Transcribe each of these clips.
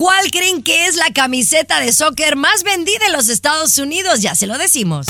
¿Cuál creen que es la camiseta de soccer más vendida en los Estados Unidos? Ya se lo decimos.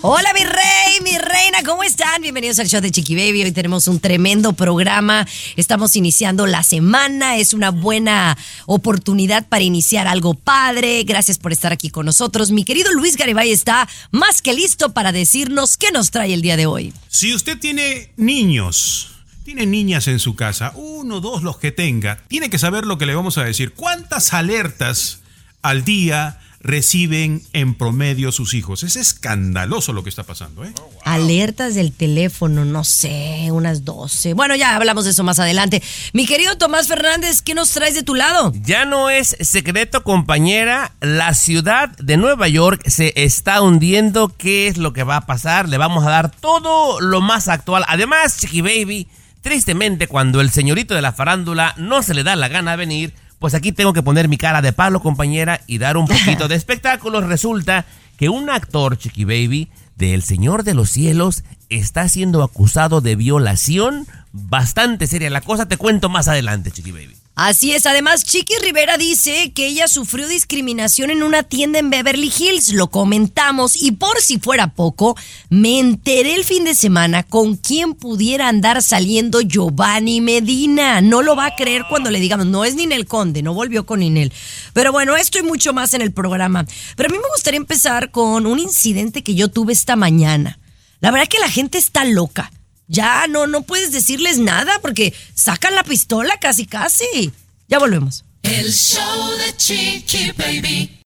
Hola mi rey, mi reina, ¿cómo están? Bienvenidos al show de Chiqui Baby. Hoy tenemos un tremendo programa. Estamos iniciando la semana. Es una buena oportunidad para iniciar algo padre. Gracias por estar aquí con nosotros. Mi querido Luis Garibay está más que listo para decirnos qué nos trae el día de hoy. Si usted tiene niños, tiene niñas en su casa, uno, dos, los que tenga, tiene que saber lo que le vamos a decir. ¿Cuántas alertas al día reciben en promedio sus hijos. Es escandaloso lo que está pasando. ¿eh? Alertas del teléfono, no sé, unas 12. Bueno, ya hablamos de eso más adelante. Mi querido Tomás Fernández, ¿qué nos traes de tu lado? Ya no es secreto, compañera. La ciudad de Nueva York se está hundiendo. ¿Qué es lo que va a pasar? Le vamos a dar todo lo más actual. Además, Chiqui Baby, tristemente, cuando el señorito de la farándula no se le da la gana de venir, pues aquí tengo que poner mi cara de palo, compañera, y dar un poquito de espectáculos. Resulta que un actor, Chiqui Baby, de El Señor de los Cielos, está siendo acusado de violación. Bastante seria la cosa, te cuento más adelante, Chiqui Baby. Así es, además Chiqui Rivera dice que ella sufrió discriminación en una tienda en Beverly Hills, lo comentamos y por si fuera poco, me enteré el fin de semana con quién pudiera andar saliendo Giovanni Medina. No lo va a creer cuando le digamos, no es Ninel Conde, no volvió con Ninel. Pero bueno, esto y mucho más en el programa. Pero a mí me gustaría empezar con un incidente que yo tuve esta mañana. La verdad que la gente está loca. Ya no, no puedes decirles nada porque sacan la pistola casi, casi. Ya volvemos. El show de Chiqui Baby.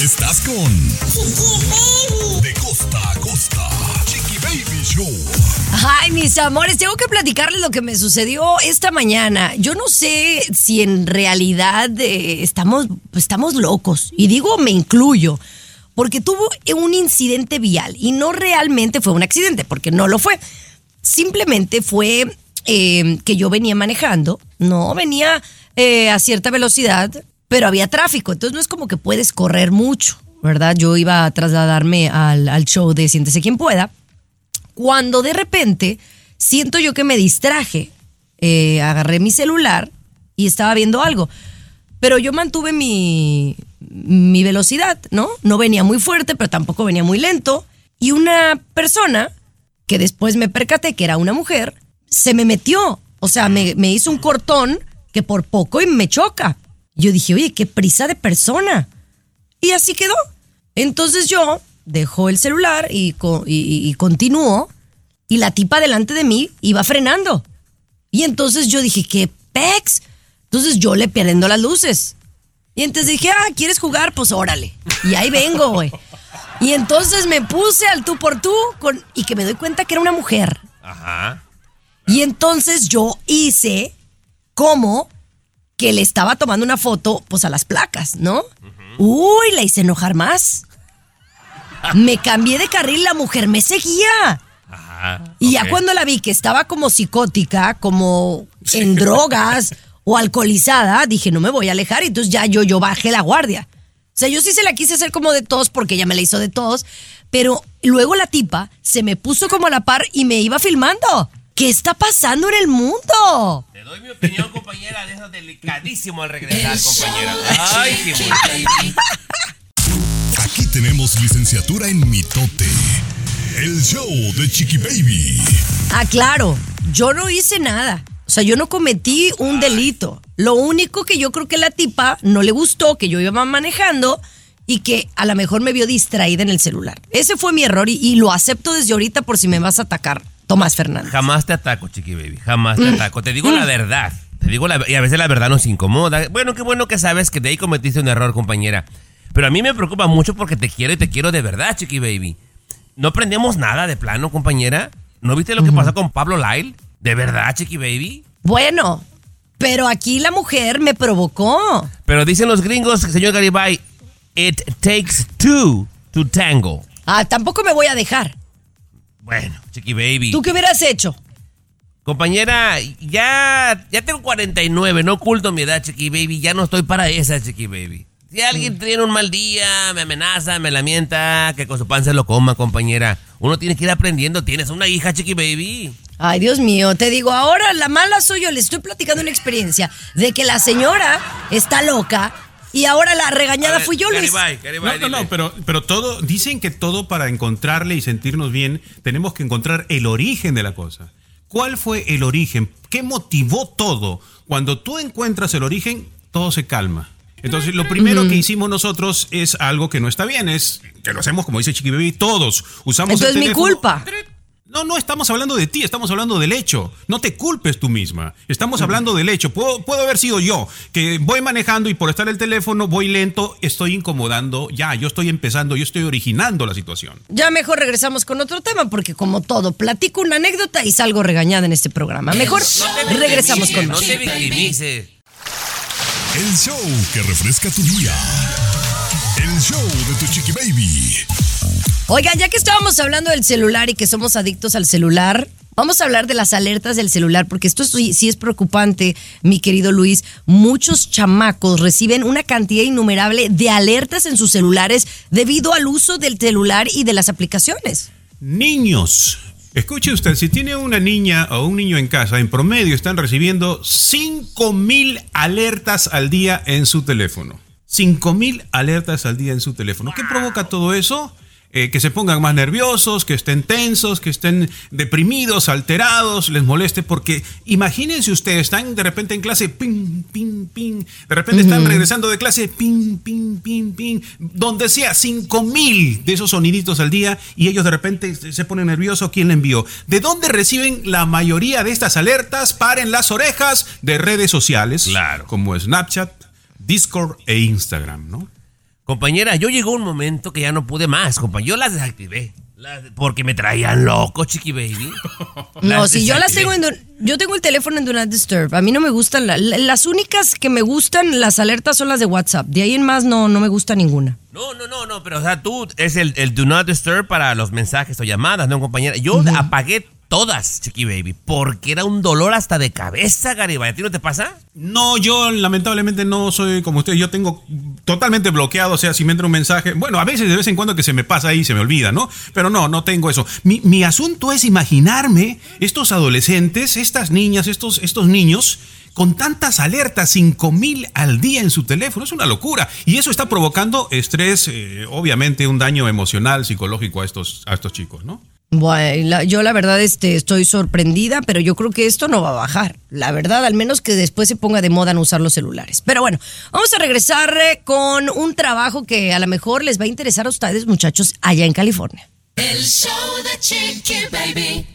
Estás con De costa a costa. Chiqui Baby Show. Ay, mis amores, tengo que platicarles lo que me sucedió esta mañana. Yo no sé si en realidad eh, estamos, estamos locos. Y digo, me incluyo. Porque tuvo un incidente vial y no realmente fue un accidente, porque no lo fue simplemente fue eh, que yo venía manejando, no venía eh, a cierta velocidad, pero había tráfico, entonces no es como que puedes correr mucho, ¿verdad? Yo iba a trasladarme al, show de Siéntese quien pueda, cuando de repente siento yo que me distraje, eh, agarré mi celular y estaba viendo algo, pero yo mantuve mi, mi velocidad, ¿no? No venía muy fuerte, pero tampoco venía muy lento, y una persona que después me percaté que era una mujer, se me metió. O sea, me, hizo un cortón que por poco y me choca. Yo dije, oye, qué prisa de persona. Y así quedó. Entonces yo dejó el celular y, y, y continuó. Y la tipa delante de mí iba frenando. Y entonces yo dije, ¿qué pex? Entonces yo le prendo las luces. Y entonces dije, ah, ¿quieres jugar? Pues órale. Y ahí vengo, güey. Y entonces me puse al tú por tú con, y que me doy cuenta que era una mujer. Ajá. Y entonces yo hice como que le estaba tomando una foto, pues a las placas, ¿no? Uy, la hice enojar más. Me cambié de carril, la mujer me seguía. Ajá, y ya cuando la vi que estaba como psicótica, como en drogas o alcoholizada, dije, no me voy a alejar. Y entonces ya yo, yo bajé la guardia. O sea, yo sí se la quise hacer como de todos porque ella me la hizo de todos, pero luego la tipa se me puso como a la par y me iba filmando. ¿Qué está pasando en el mundo? Te doy mi opinión, compañera, de eso delicadísimo al regresar, compañera. Ay, qué Aquí tenemos licenciatura en mitote. El show de Chiqui Baby. Ah, claro. Yo no hice nada. O sea, yo no cometí un delito. Lo único que yo creo que la tipa no le gustó, que yo iba manejando y que a lo mejor me vio distraída en el celular. Ese fue mi error y, lo acepto desde ahorita por si me vas a atacar. Tomás Fernández. Jamás te ataco, chiqui baby. Jamás te mm. ataco. Te digo la mm. verdad. Te digo la y a veces la verdad nos incomoda. Bueno, qué bueno que sabes que de ahí cometiste un error, compañera. Pero a mí me preocupa mucho porque te quiero y te quiero de verdad, chiqui baby. No aprendemos nada de plano, compañera ¿No viste lo que pasó con Pablo Lyle? ¿De verdad, Chiqui Baby? Bueno, pero aquí la mujer me provocó. Pero dicen los gringos, señor Garibay, it takes two to tango. Ah, tampoco me voy a dejar. Bueno, Chiqui Baby. ¿Tú qué hubieras hecho? Compañera, ya, ya tengo 49, no oculto mi edad, Chiqui Baby. Ya no estoy para esa, Chiqui Baby. Si alguien tiene un mal día, me amenaza, me lamenta, que con su pan se lo coma, compañera. Uno tiene que ir aprendiendo. Tienes una hija, Chiqui Baby. Ay, Dios mío, te digo, ahora la mala soy yo. Le estoy platicando una experiencia de que la señora está loca y ahora la regañada ver, fui yo, Luis. Garibay, Garibay, No, no, no, pero, pero todo, dicen que todo para encontrarle y sentirnos bien, tenemos que encontrar el origen de la cosa. ¿Cuál fue el origen? ¿Qué motivó todo? Cuando tú encuentras el origen, todo se calma. Entonces, lo primero que hicimos nosotros es algo que no está bien, es que lo hacemos como dice Chiqui Baby, todos usamos el Entonces mi teléfono. culpa. No, no estamos hablando de ti, estamos hablando del hecho. No te culpes tú misma. Estamos hablando del hecho. Puedo, puedo haber sido yo, que voy manejando y por estar el teléfono voy lento, estoy incomodando. Ya, yo estoy empezando, yo estoy originando la situación. Ya mejor regresamos con otro tema porque como todo, platico una anécdota y salgo regañada en este programa. Mejor No regresamos con más. No te victimices. El show que refresca tu día. El show de tu chiqui baby. Oigan, ya que estábamos hablando del celular y que somos adictos al celular, vamos a hablar de las alertas del celular, porque esto sí, es preocupante, mi querido Luis. Muchos chamacos reciben una cantidad innumerable de alertas en sus celulares debido al uso del celular y de las aplicaciones. Niños. Escuche usted, si tiene una niña o un niño en casa, en promedio están recibiendo 5000 alertas al día en su teléfono. 5000 alertas al día en su teléfono. ¿Qué provoca todo eso? Eh, que se pongan más nerviosos, que estén tensos, que estén deprimidos, alterados, les moleste, porque imagínense ustedes, están de repente en clase, ping, ping, ping, de repente están regresando de clase, ping, ping, ping, ping, donde sea, 5000 de esos soniditos al día y ellos de repente se se ponen nerviosos, ¿quién le envió? ¿De dónde reciben la mayoría de estas alertas? Paren las orejas de redes sociales, Claro. como Snapchat, Discord e Instagram, ¿no? Compañera, yo llegó un momento que ya no pude más, compañera. Yo las desactivé. Las- porque me traían loco, chiqui baby. No, si yo las tengo en... Yo tengo el teléfono en Do Not Disturb. A mí no me gustan... la- la- las únicas que me gustan, las alertas son las de WhatsApp. De ahí en más no, no me gusta ninguna. No, no, no, no, pero o sea, tú es el, el do not disturb para los mensajes o llamadas, ¿no, compañera? Yo apagué todas, chiqui baby, porque era un dolor hasta de cabeza, Garibay. ¿A ti no te pasa? No, yo lamentablemente no soy como usted. Yo tengo totalmente bloqueado. O sea, si me entra un mensaje, bueno, a veces de vez en cuando que se me pasa ahí y se me olvida, ¿no? Pero no, no tengo eso. Mi, mi asunto es imaginarme estos adolescentes, estas niñas, estos, estos niños. Con tantas alertas, 5000 al día en su teléfono, es una locura. Y eso está provocando estrés, eh, obviamente un daño emocional, psicológico a estos, a estos chicos, ¿no? Bueno, yo la verdad este, estoy sorprendida, pero yo creo que esto no va a bajar. La verdad, al menos que después se ponga de moda en usar los celulares. Pero bueno, vamos a regresar eh, con un trabajo que a lo mejor les va a interesar a ustedes, muchachos, allá en California. El show de Chiqui Baby.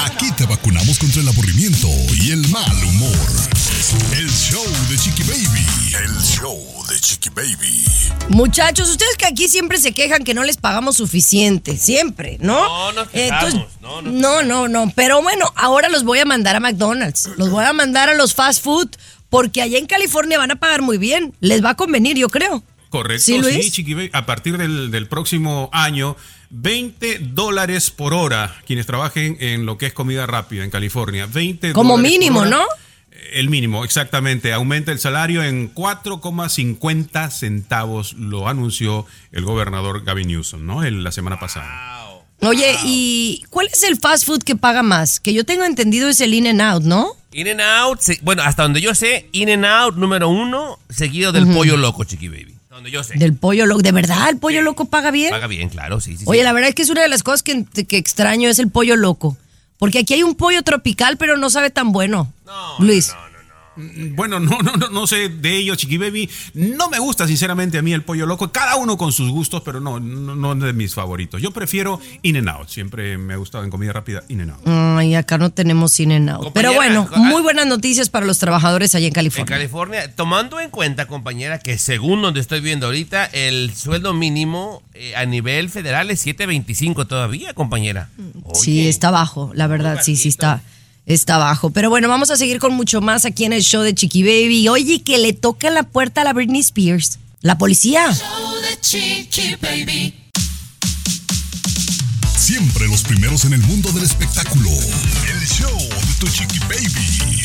Aquí te vacunamos contra el aburrimiento y el mal humor. El show de chiqui baby. El show de chiqui baby. Muchachos, ustedes que aquí siempre se quejan que no les pagamos suficiente, siempre, ¿no? No, nos quejamos, no, nos no, no, no, pero bueno, ahora los voy a mandar a McDonald's, los voy a mandar a los fast food, porque allá en California van a pagar muy bien, les va a convenir, yo creo. Correcto, ¿Sí? Chiqui Baby. A partir del, del próximo año, 20 dólares por hora quienes trabajen en lo que es comida rápida en California. 20 Como mínimo. ¿no? El mínimo, exactamente. Aumenta el salario en 4,50 centavos, lo anunció el gobernador Gavin Newsom, ¿no? El- la semana pasada. Oye, ¿y cuál es el fast food que paga más? Que yo tengo entendido es el In and Out, ¿no? In and Out, bueno, hasta donde yo sé, In and Out número uno, seguido del pollo loco, chiqui baby. Hasta donde yo sé. Del pollo loco. ¿De verdad el pollo loco paga bien? Paga bien, claro, sí, sí. sí. Oye, la verdad es que es una de las cosas que, que extraño es el pollo loco. Porque aquí hay un pollo tropical, pero no sabe tan bueno. No, Luis. no, no, Bueno, no, no, no, no sé de ello, Chiqui Baby. No me gusta, sinceramente, a mí el pollo loco. Cada uno con sus gustos, pero no, no, no de mis favoritos. Yo prefiero In and Out. Siempre me ha gustado en comida rápida In and Out. Ay, acá no tenemos cine and out. Pero bueno, co- muy buenas noticias para los trabajadores allá en En California. California, tomando en cuenta, compañera, que según donde estoy viendo ahorita, el sueldo mínimo eh, a nivel federal es 7.25 todavía, compañera. Sí, está bajo, la verdad, sí, sí está, está bajo. Pero bueno, vamos a seguir con mucho más aquí en el show de Chiqui Baby. Oye, que le toca la puerta a la Britney Spears. La policía. Show the Chiqui Baby. Siempre los primeros en el mundo del espectáculo. El show de tu chiqui baby.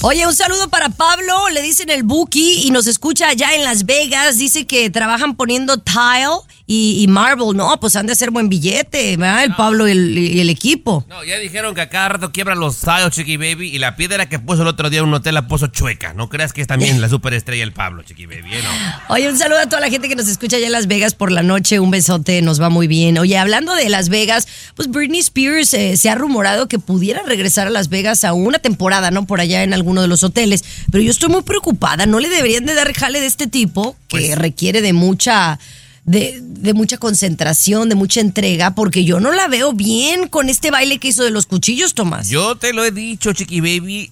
Oye, un saludo para Pablo, le dicen el Buki y nos escucha allá en Las Vegas. Dice que trabajan poniendo tile y, y marble. No, pues han de hacer buen billete, ¿verdad? El Pablo y el, y el equipo. No, ya dijeron que a cada rato quiebran los tiles, Chiqui Baby, y la piedra que puso el otro día en un hotel la puso chueca. No creas que es también la superestrella el Pablo, Chiqui Baby, ¿eh? No. Oye, un saludo a toda la gente que nos escucha allá en Las Vegas por la noche. Un besote, nos va muy bien. Oye, hablando de Las Vegas, pues Britney Spears eh, se ha rumorado que pudiera regresar a Las Vegas a una temporada, ¿no? Por allá en alguno de los hoteles. Pero yo estoy muy preocupada. ¿No le deberían de dar jale de este tipo que Pues- requiere de mucha... De, de mucha concentración, de mucha entrega, porque yo no la veo bien con este baile que hizo de los cuchillos, Tomás. Yo te lo he dicho, Chiqui Baby.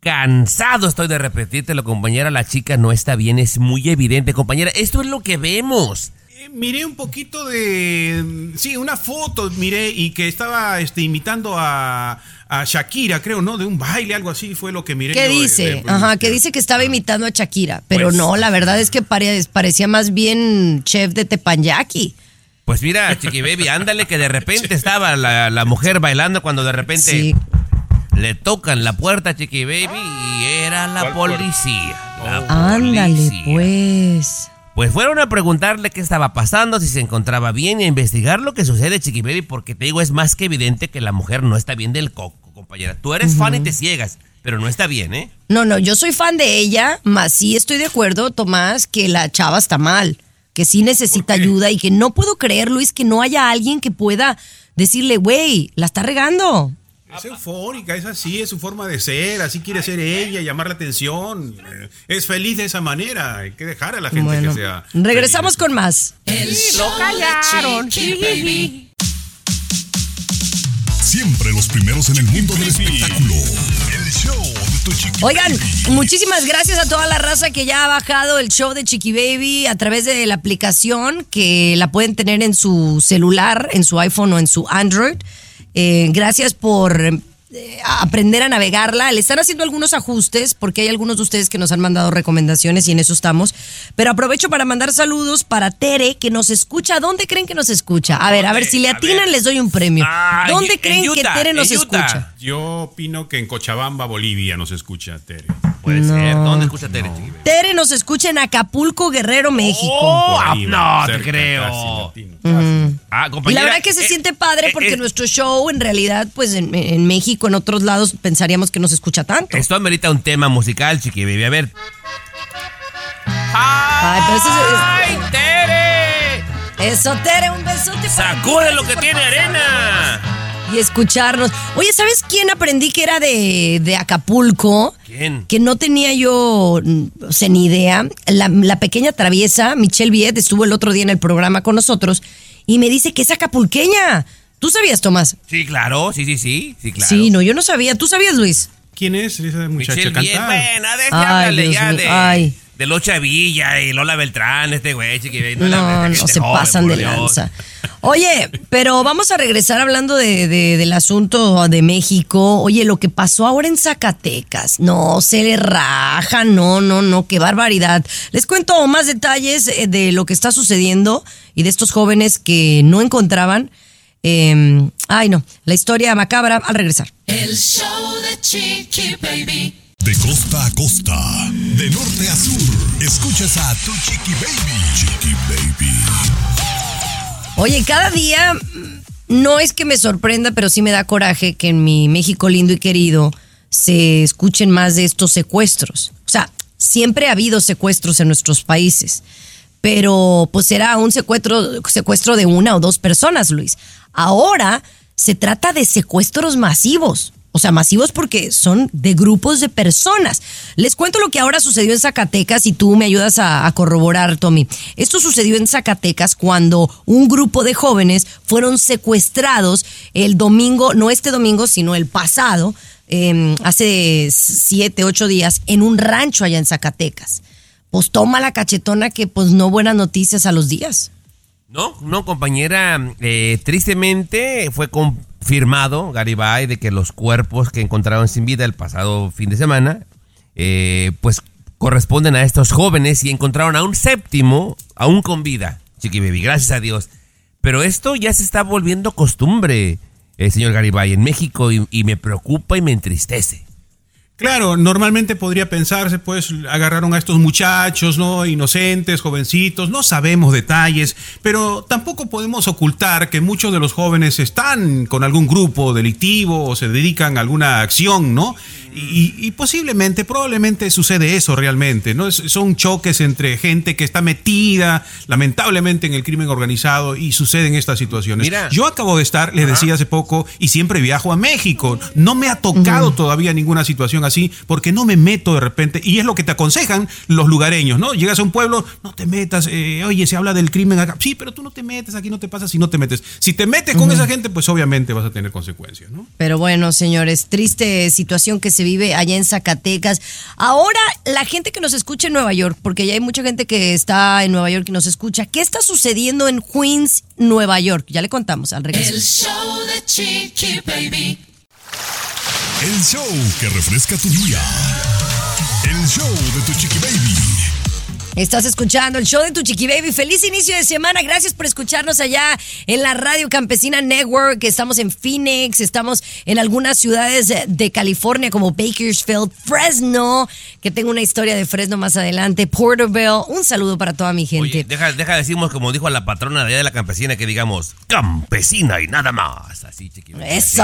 Cansado estoy de repetírtelo, compañera. La chica no está bien, es muy evidente, compañera. Esto es lo que vemos. Eh, miré un poquito de. Sí, una foto, miré, y que estaba este, imitando a, a Shakira, creo, ¿no? De un baile, algo así fue lo que miré. ¿Qué yo de- dice? de Britney Ajá, que dice que estaba imitando a Shakira. Pero Pues- no, la verdad es que pare- parecía más bien chef de Tepanyaki. Pues mira, Chiqui Baby, ándale que de repente estaba la, la mujer bailando cuando de repente Sí. le tocan la puerta a Chiqui Baby y era la policía. La Ándale, policía. pues. Pues fueron a preguntarle qué estaba pasando, si se encontraba bien y a investigar lo que sucede, Chiqui Baby, porque te digo, es más que evidente que la mujer no está bien del coco, compañera. Tú eres fan y te ciegas, pero no está bien, ¿eh? No, no, yo soy fan de ella, más sí estoy de acuerdo, Tomás, que la chava está mal, que sí necesita ayuda y que no puedo creer, Luis, que no haya alguien que pueda decirle, güey, la está regando. Es eufórica, es así, es su forma de ser, así quiere ser ella, llamar la atención. eh, Es feliz de esa manera, hay que dejar a la gente Bueno, que sea. regresamos con más. El Chiqui Baby. Siempre los primeros en el mundo del espectáculo. El show de tu chiqui Oigan, baby. muchísimas gracias a toda la raza que ya ha bajado el show de Chiqui Baby a través de la aplicación que la pueden tener en su celular, en su iPhone o en su Android. Eh, gracias por eh, aprender a navegarla. Le están haciendo algunos ajustes porque hay algunos de ustedes que nos han mandado recomendaciones y en eso estamos. Pero aprovecho para mandar saludos para Tere que nos escucha. ¿Dónde creen que nos escucha? A ver, a ver, si le atinan les doy un premio. Ah, ¿Dónde en creen que Tere nos escucha? Yo opino que en Cochabamba, Bolivia, nos escucha Tere. Puede No. ser. ¿Dónde escucha Tere? Tere nos escucha en Acapulco, Guerrero, México. Oh, ah, no, te creo. casi latino, casi. Ah, Y compañera, la verdad que se eh, siente padre eh, porque eh, nuestro show, en realidad, pues en, en México, en otros lados, pensaríamos que no se escucha tanto. Esto amerita un tema musical, Chiqui Baby. A ver. Ay, pero eso ¡Ay, Tere! es- Eso, Tere, un besote. ¡Sacude lo que tiene arena! Y escucharnos. Oye, ¿sabes quién aprendí que era de, de Acapulco? ¿Quién? Que no tenía yo, o sea, ni idea. La, la pequeña traviesa, Michelle Viet, estuvo el otro día en el programa con nosotros y me dice que es acapulqueña. ¿Tú sabías, Tomás? Sí, claro, sí, sí, sí, sí, claro. Sí, no, yo no sabía. ¿Tú sabías, Luis? ¿Quién es esa muchacha Michelle de, Ay, háblale Dios ya mío, de, ay. De Locha Villa y Lola Beltrán, este güey, Chiqui Baby. No, la- no, este se joven, pasan de Dios. lanza. Oye, pero vamos a regresar hablando de, de- del asunto de México. Oye, lo que pasó ahora en Zacatecas. No, se le raja, no, no, no, qué barbaridad. Les cuento más detalles eh, de lo que está sucediendo y de estos jóvenes que no encontraban. eh, ay, no, la historia macabra al regresar. El show de Chiqui Baby. De costa a costa, de norte a sur, escuchas a tu chiqui baby. Chiqui baby. Oye, cada día mm, no es que me sorprenda, pero sí me da coraje que en mi México lindo y querido se escuchen más de estos secuestros. O sea, siempre ha habido secuestros en nuestros países, pero pues era un secuestro, secuestro de una o dos personas, Luis. Ahora se trata de secuestros masivos. O sea, masivos porque son de grupos de personas. Les cuento lo que ahora sucedió en Zacatecas y tú me ayudas a, corroborar, Tommy. Esto sucedió en Zacatecas cuando un grupo de jóvenes fueron secuestrados el domingo, no este domingo, sino el pasado, eh, hace siete, ocho días, en un rancho allá en Zacatecas. Pues toma la cachetona que pues no buenas noticias a los días. No, no, compañera, eh, tristemente fue confirmado, Garibay, de que los cuerpos que encontraron sin vida el pasado fin de semana, eh, pues corresponden a estos jóvenes y encontraron a un séptimo, aún con vida, Chiqui Baby, gracias a Dios. Pero esto ya se está volviendo costumbre, eh, señor Garibay, en México y, y me preocupa y me entristece. Claro, normalmente podría pensarse, pues agarraron a estos muchachos, ¿no? Inocentes, jovencitos, no sabemos detalles, pero tampoco podemos ocultar que muchos de los jóvenes están con algún grupo delictivo o se dedican a alguna acción, ¿no? Y, y posiblemente, probablemente sucede eso realmente, ¿no? Es- son choques entre gente que está metida, lamentablemente, en el crimen organizado y suceden estas situaciones. Mira. Yo acabo de estar, les decía hace poco, y siempre viajo a México. No me ha tocado todavía ninguna situación así, porque no me meto de repente. Y es lo que te aconsejan los lugareños, ¿no? Llegas a un pueblo, no te metas, eh, oye, se habla del crimen acá. Sí, pero tú no te metes, aquí no te pasa si no te metes. Si te metes con esa gente, pues obviamente vas a tener consecuencias, ¿no? Pero bueno, señores, triste situación que se vive allá en Zacatecas. Ahora, la gente que nos escucha en Nueva York, porque ya hay mucha gente que está en Nueva York y nos escucha, ¿qué está sucediendo en Queens, Nueva York? Ya le contamos al regreso. El show de Chiqui Baby. El show que refresca tu día. El show de tu chiqui baby. Estás escuchando el show de tu Chiqui Baby. Feliz inicio de semana. Gracias por escucharnos allá en la Radio Campesina Network. Estamos en Phoenix, estamos en algunas ciudades de- California como Bakersfield, Fresno, que tengo una historia de Fresno más adelante, Porterville. Un saludo para toda mi gente. Oye, deja, deja decimos como dijo la patrona de allá de la campesina que digamos campesina y nada más. Así, Chiqui Baby. Eso.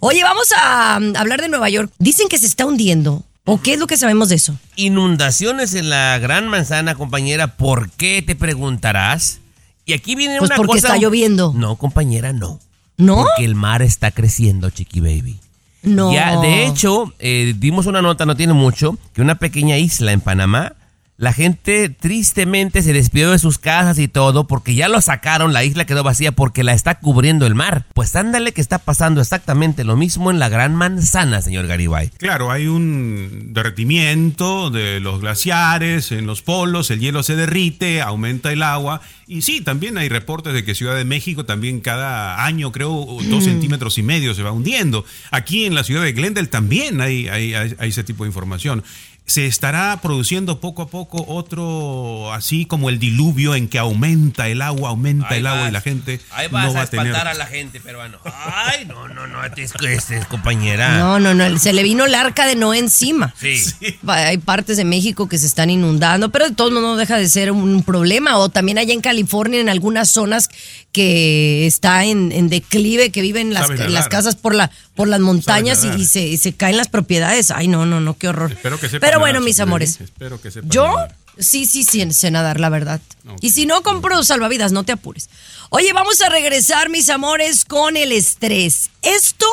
Oye, vamos a um, hablar de Nueva York. Dicen que se está hundiendo. ¿O qué es lo que sabemos de eso? Inundaciones en la Gran Manzana, compañera. ¿Por qué te preguntarás? Y aquí viene Pues una porque cosa. está lloviendo. No, compañera, no. ¿No? Porque el mar está creciendo, Chiqui Baby. No. Ya, de hecho, eh, dimos una nota, no tiene mucho, que una pequeña isla en Panamá, la gente tristemente se despidió de sus casas y todo porque ya lo sacaron, la isla quedó vacía porque la está cubriendo el mar. Pues ándale que está pasando exactamente lo mismo en la Gran Manzana, señor Garibay. Claro, hay un derretimiento de los glaciares en los polos, el hielo se derrite, aumenta el agua. Y sí, también hay reportes de que Ciudad de México también cada año, creo, dos centímetros y medio se va hundiendo. Aquí en la ciudad de Glendale también hay, hay- hay- hay ese tipo de información. Se estará produciendo poco a poco otro, así como el diluvio en que aumenta el agua, aumenta el agua y la gente Ahí vas no va a a tener... espantar a la gente, peruano. Ay, no, no, no, este es, este es compañera. No, no, no. Se le vino el arca de Noé encima. Sí. Hay partes de México que se están inundando, pero de todos modos no deja de ser un problema. O también allá en California, en algunas zonas que está en, en declive, que viven las, en las casas por la por las montañas y, se, y se caen las propiedades. Ay, no, no, no, qué horror. Espero que sepa pero nadar, bueno, mis amores. Espero que sepa Yo nadar. sí, sí, sí, sé nadar, la verdad. Y si no, compro salvavidas, no te apures. Oye, vamos a regresar, mis amores, con el estrés. Esto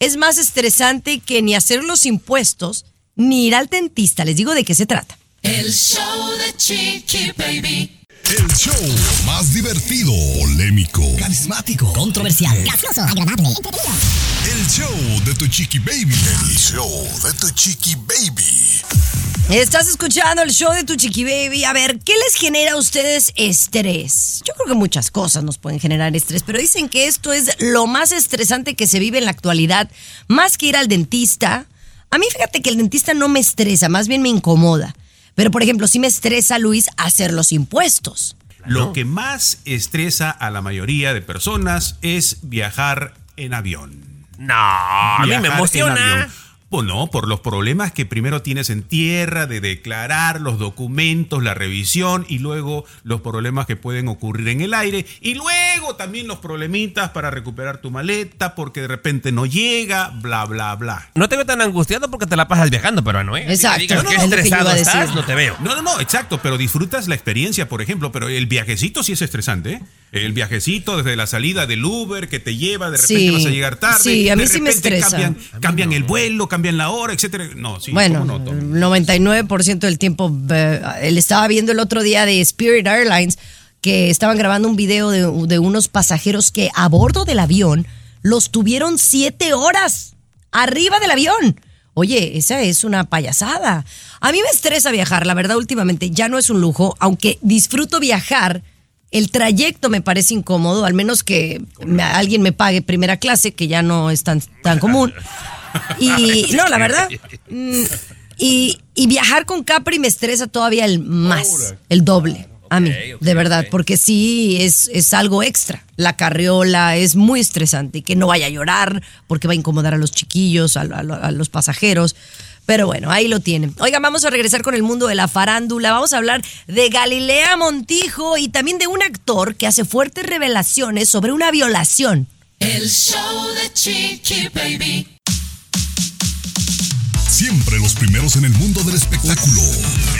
es más estresante que ni hacer los impuestos, ni ir al dentista. Les digo de qué se trata. El show de Chiqui Baby. El show más divertido, polémico, carismático, Controversial. Gracioso. Agradable. El show de tu chiqui baby. El show de tu chiqui baby. Estás escuchando el show de tu chiqui baby. A ver, ¿qué les genera a ustedes estrés? Yo creo que muchas cosas nos pueden generar estrés, pero dicen que esto es lo más estresante que se vive en la actualidad, más que ir al dentista. A mí fíjate que el dentista no me estresa, más bien me incomoda. Pero por ejemplo, sí me estresa, Luis, hacer los impuestos. Lo que más estresa a la mayoría de personas es viajar en avión. No, a mí me en emociona. Avión. Pues no, por los problemas que primero tienes en tierra, de declarar los documentos, la revisión y luego los problemas que pueden ocurrir en el aire y luego también los problemitas para recuperar tu maleta, porque de repente no llega, bla, bla, bla. No te veo tan angustiado porque te la pasas viajando, pero no, ¿eh? Exacto, digas no, es que estresado estás, no te veo. No, no, no, exacto, pero disfrutas la experiencia, por ejemplo, pero el viajecito sí es estresante, ¿eh? El viajecito desde la salida del Uber que te lleva, de repente Sí, vas a llegar tarde. sí, a mí de sí me estresa. Cambian, cambian el vuelo, cambian la hora, etcétera. No, sí, Bueno, ¿cómo no, Tommy? el 99% del tiempo. eh, él estaba viendo el otro día de Spirit Airlines que estaban grabando un video de, de unos pasajeros que a bordo del avión los tuvieron siete horas arriba del avión. Oye, esa es una payasada. A mí me estresa viajar, la verdad, últimamente ya no es un lujo, aunque disfruto viajar. El trayecto me parece incómodo, al menos que me- alguien me pague primera clase, que ya no es tan, tan común. Y no, la verdad. mm, Y, y viajar con Capri me estresa todavía el más, el doble. A mí, de verdad, porque sí es, es algo extra. La carriola es muy estresante y que no vaya a llorar porque va a incomodar a los chiquillos, a, a- a los pasajeros. Pero bueno, ahí lo tienen. Oigan, vamos a regresar con el mundo de la farándula. Vamos a hablar de Galilea Montijo y también de un actor que hace fuertes revelaciones sobre una violación. El show de Chiqui Baby. Siempre los primeros en el mundo del espectáculo.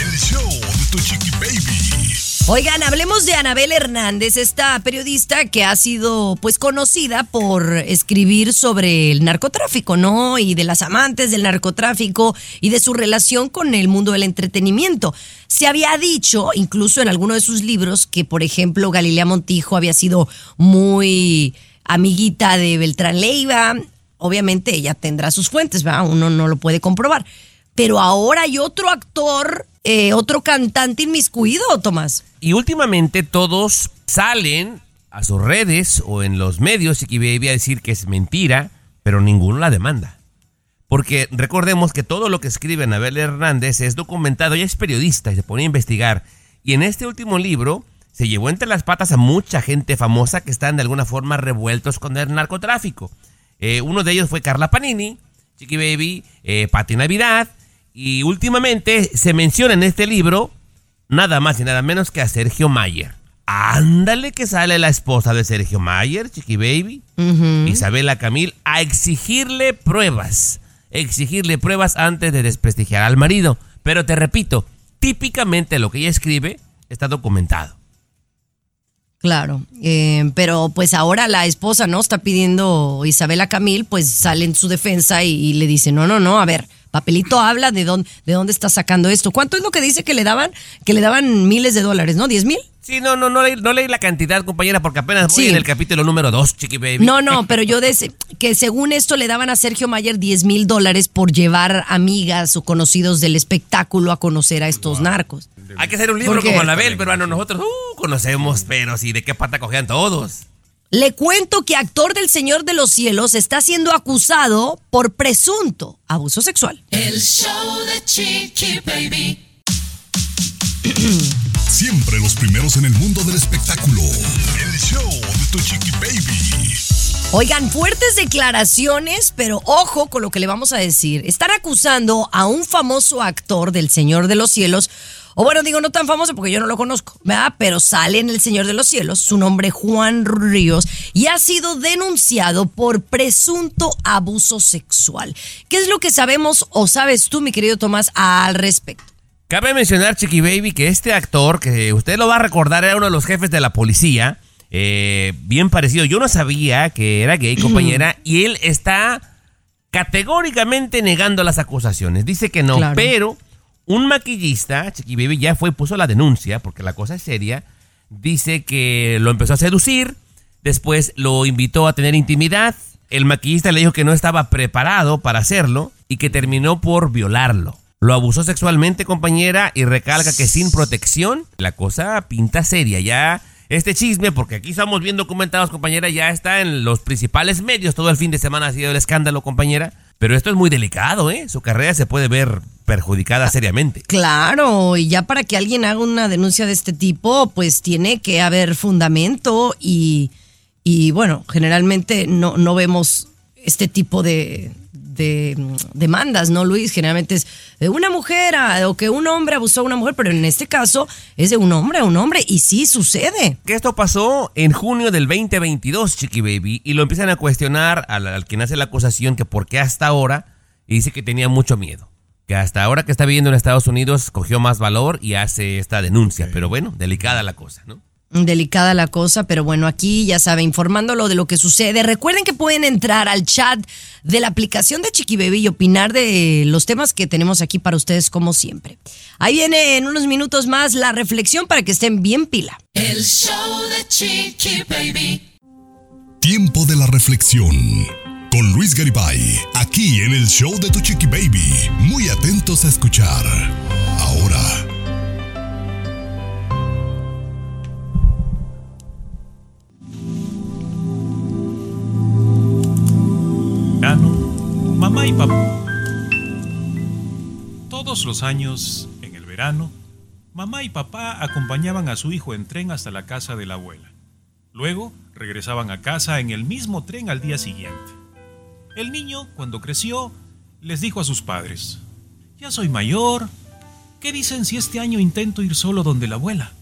El show de tu chiqui baby. Oigan, hablemos de Anabel Hernández, esta periodista que ha sido pues conocida por escribir sobre el narcotráfico, ¿no? Y de las amantes del narcotráfico y de su relación con el mundo del entretenimiento. Se había dicho, incluso en alguno de sus libros, que por ejemplo Galilea Montijo había sido muy amiguita de Beltrán Leiva. Obviamente ella tendrá sus fuentes, ¿verdad? Uno no lo puede comprobar. Pero ahora hay otro actor, eh, otro cantante inmiscuido, Tomás. Y últimamente todos salen a sus redes o en los medios, Chiqui Baby, a decir que es mentira, pero ninguno la demanda. Porque recordemos que todo lo que escribe Anabel Hernández es documentado, ella es periodista y se pone a investigar. Y en este último libro se llevó entre las patas a mucha gente famosa que están de alguna forma revueltos con el narcotráfico. Eh, uno de ellos fue Carla Panini, Chiqui Baby, eh, Pati Navidad. Y últimamente se menciona en este libro nada más y nada menos que a Sergio Mayer. Ándale que sale la esposa de Sergio Mayer, Chiqui Baby, Isabela Camil, a exigirle pruebas. Exigirle pruebas antes de desprestigiar al marido. Pero te repito, típicamente lo que ella escribe está documentado. Claro, eh, pero pues ahora la esposa no está pidiendo Isabela Camil, pues sale en su defensa y, y le dice, no, no, no, a ver, papelito habla de dónde, de dónde está sacando esto. ¿Cuánto es lo que dice que le daban? Que le daban miles de dólares, ¿no? ¿Diez mil? Sí, no, no, no leí, no leí la cantidad, compañera, porque apenas voy Sí. en el capítulo número 2, Chiqui Baby. No, no, pero yo de que según esto le daban a Sergio Mayer 10 mil dólares por llevar amigas o conocidos del espectáculo a conocer a estos narcos. Hay que hacer un libro como Anabel, pero bueno, nosotros uh, conocemos, pero sí, ¿de qué pata cogían todos? Le cuento que actor del Señor de los Cielos está siendo acusado por presunto abuso sexual. El show de Chiqui Baby. Siempre los primeros en el mundo del espectáculo. El show de tu chiqui baby. Oigan, fuertes declaraciones, pero ojo con lo que le vamos a decir. Están acusando a un famoso actor del Señor de los Cielos, o bueno, digo no tan famoso porque yo no lo conozco, ¿verdad? Pero sale en El Señor de los Cielos, su nombre Juan Ríos, y ha sido denunciado por presunto abuso sexual. ¿Qué es lo que sabemos o sabes tú, mi querido Tomás, al respecto? Cabe mencionar, Chiqui Baby, que este actor, que usted lo va a recordar, era uno de los jefes de la policía, eh, bien parecido. Yo no sabía que era gay, compañera, y él está categóricamente negando las acusaciones. Dice que no, Claro. pero un maquillista, Chiqui Baby, ya fue y puso la denuncia, porque la cosa es seria. Dice que lo empezó a seducir, después lo invitó a tener intimidad. El maquillista le dijo que no estaba preparado para hacerlo y que terminó por violarlo. Lo abusó sexualmente, compañera, y recalca que sin protección la cosa pinta seria. Ya este chisme, porque aquí estamos bien documentados, compañera, ya está en los principales medios. Todo el fin de semana ha sido el escándalo, compañera. Pero esto es muy delicado, ¿eh? Su carrera se puede ver perjudicada seriamente. Claro, y ya para que alguien haga una denuncia de este tipo, pues tiene que haber fundamento y, y bueno, generalmente no, no vemos este tipo de, de, mm, demandas, ¿no, Luis? Generalmente es de una mujer a- o que un hombre abusó a una mujer, pero en este caso es de un hombre a un hombre y sí sucede. Que esto pasó en junio del 2022, Chiqui Baby, y lo empiezan a cuestionar al, al quien hace la acusación que por qué hasta ahora, y dice que tenía mucho miedo. Que hasta ahora que está viviendo en Estados Unidos cogió más valor y hace esta denuncia. Pero bueno, delicada la cosa, ¿no? Delicada la cosa, pero bueno, aquí ya sabe, informándolo de lo que sucede. Recuerden que pueden entrar al chat de la aplicación de Chiqui Baby y opinar de los temas que tenemos aquí para ustedes, como siempre. Ahí viene en unos minutos más la reflexión para que estén bien pila. El show de Chiqui Baby. Tiempo de la reflexión. Con Luis Garibay, aquí en el show de Tu Chiqui Baby. Muy atentos a escuchar. Ahora. Mamá y papá. Todos los años, en el verano, mamá y papá acompañaban a su hijo en tren hasta la casa de la abuela. Luego regresaban a casa en el mismo tren al día siguiente. El niño, cuando creció, les dijo a sus padres, Ya soy mayor, ¿qué dicen si este año intento ir solo donde la abuela?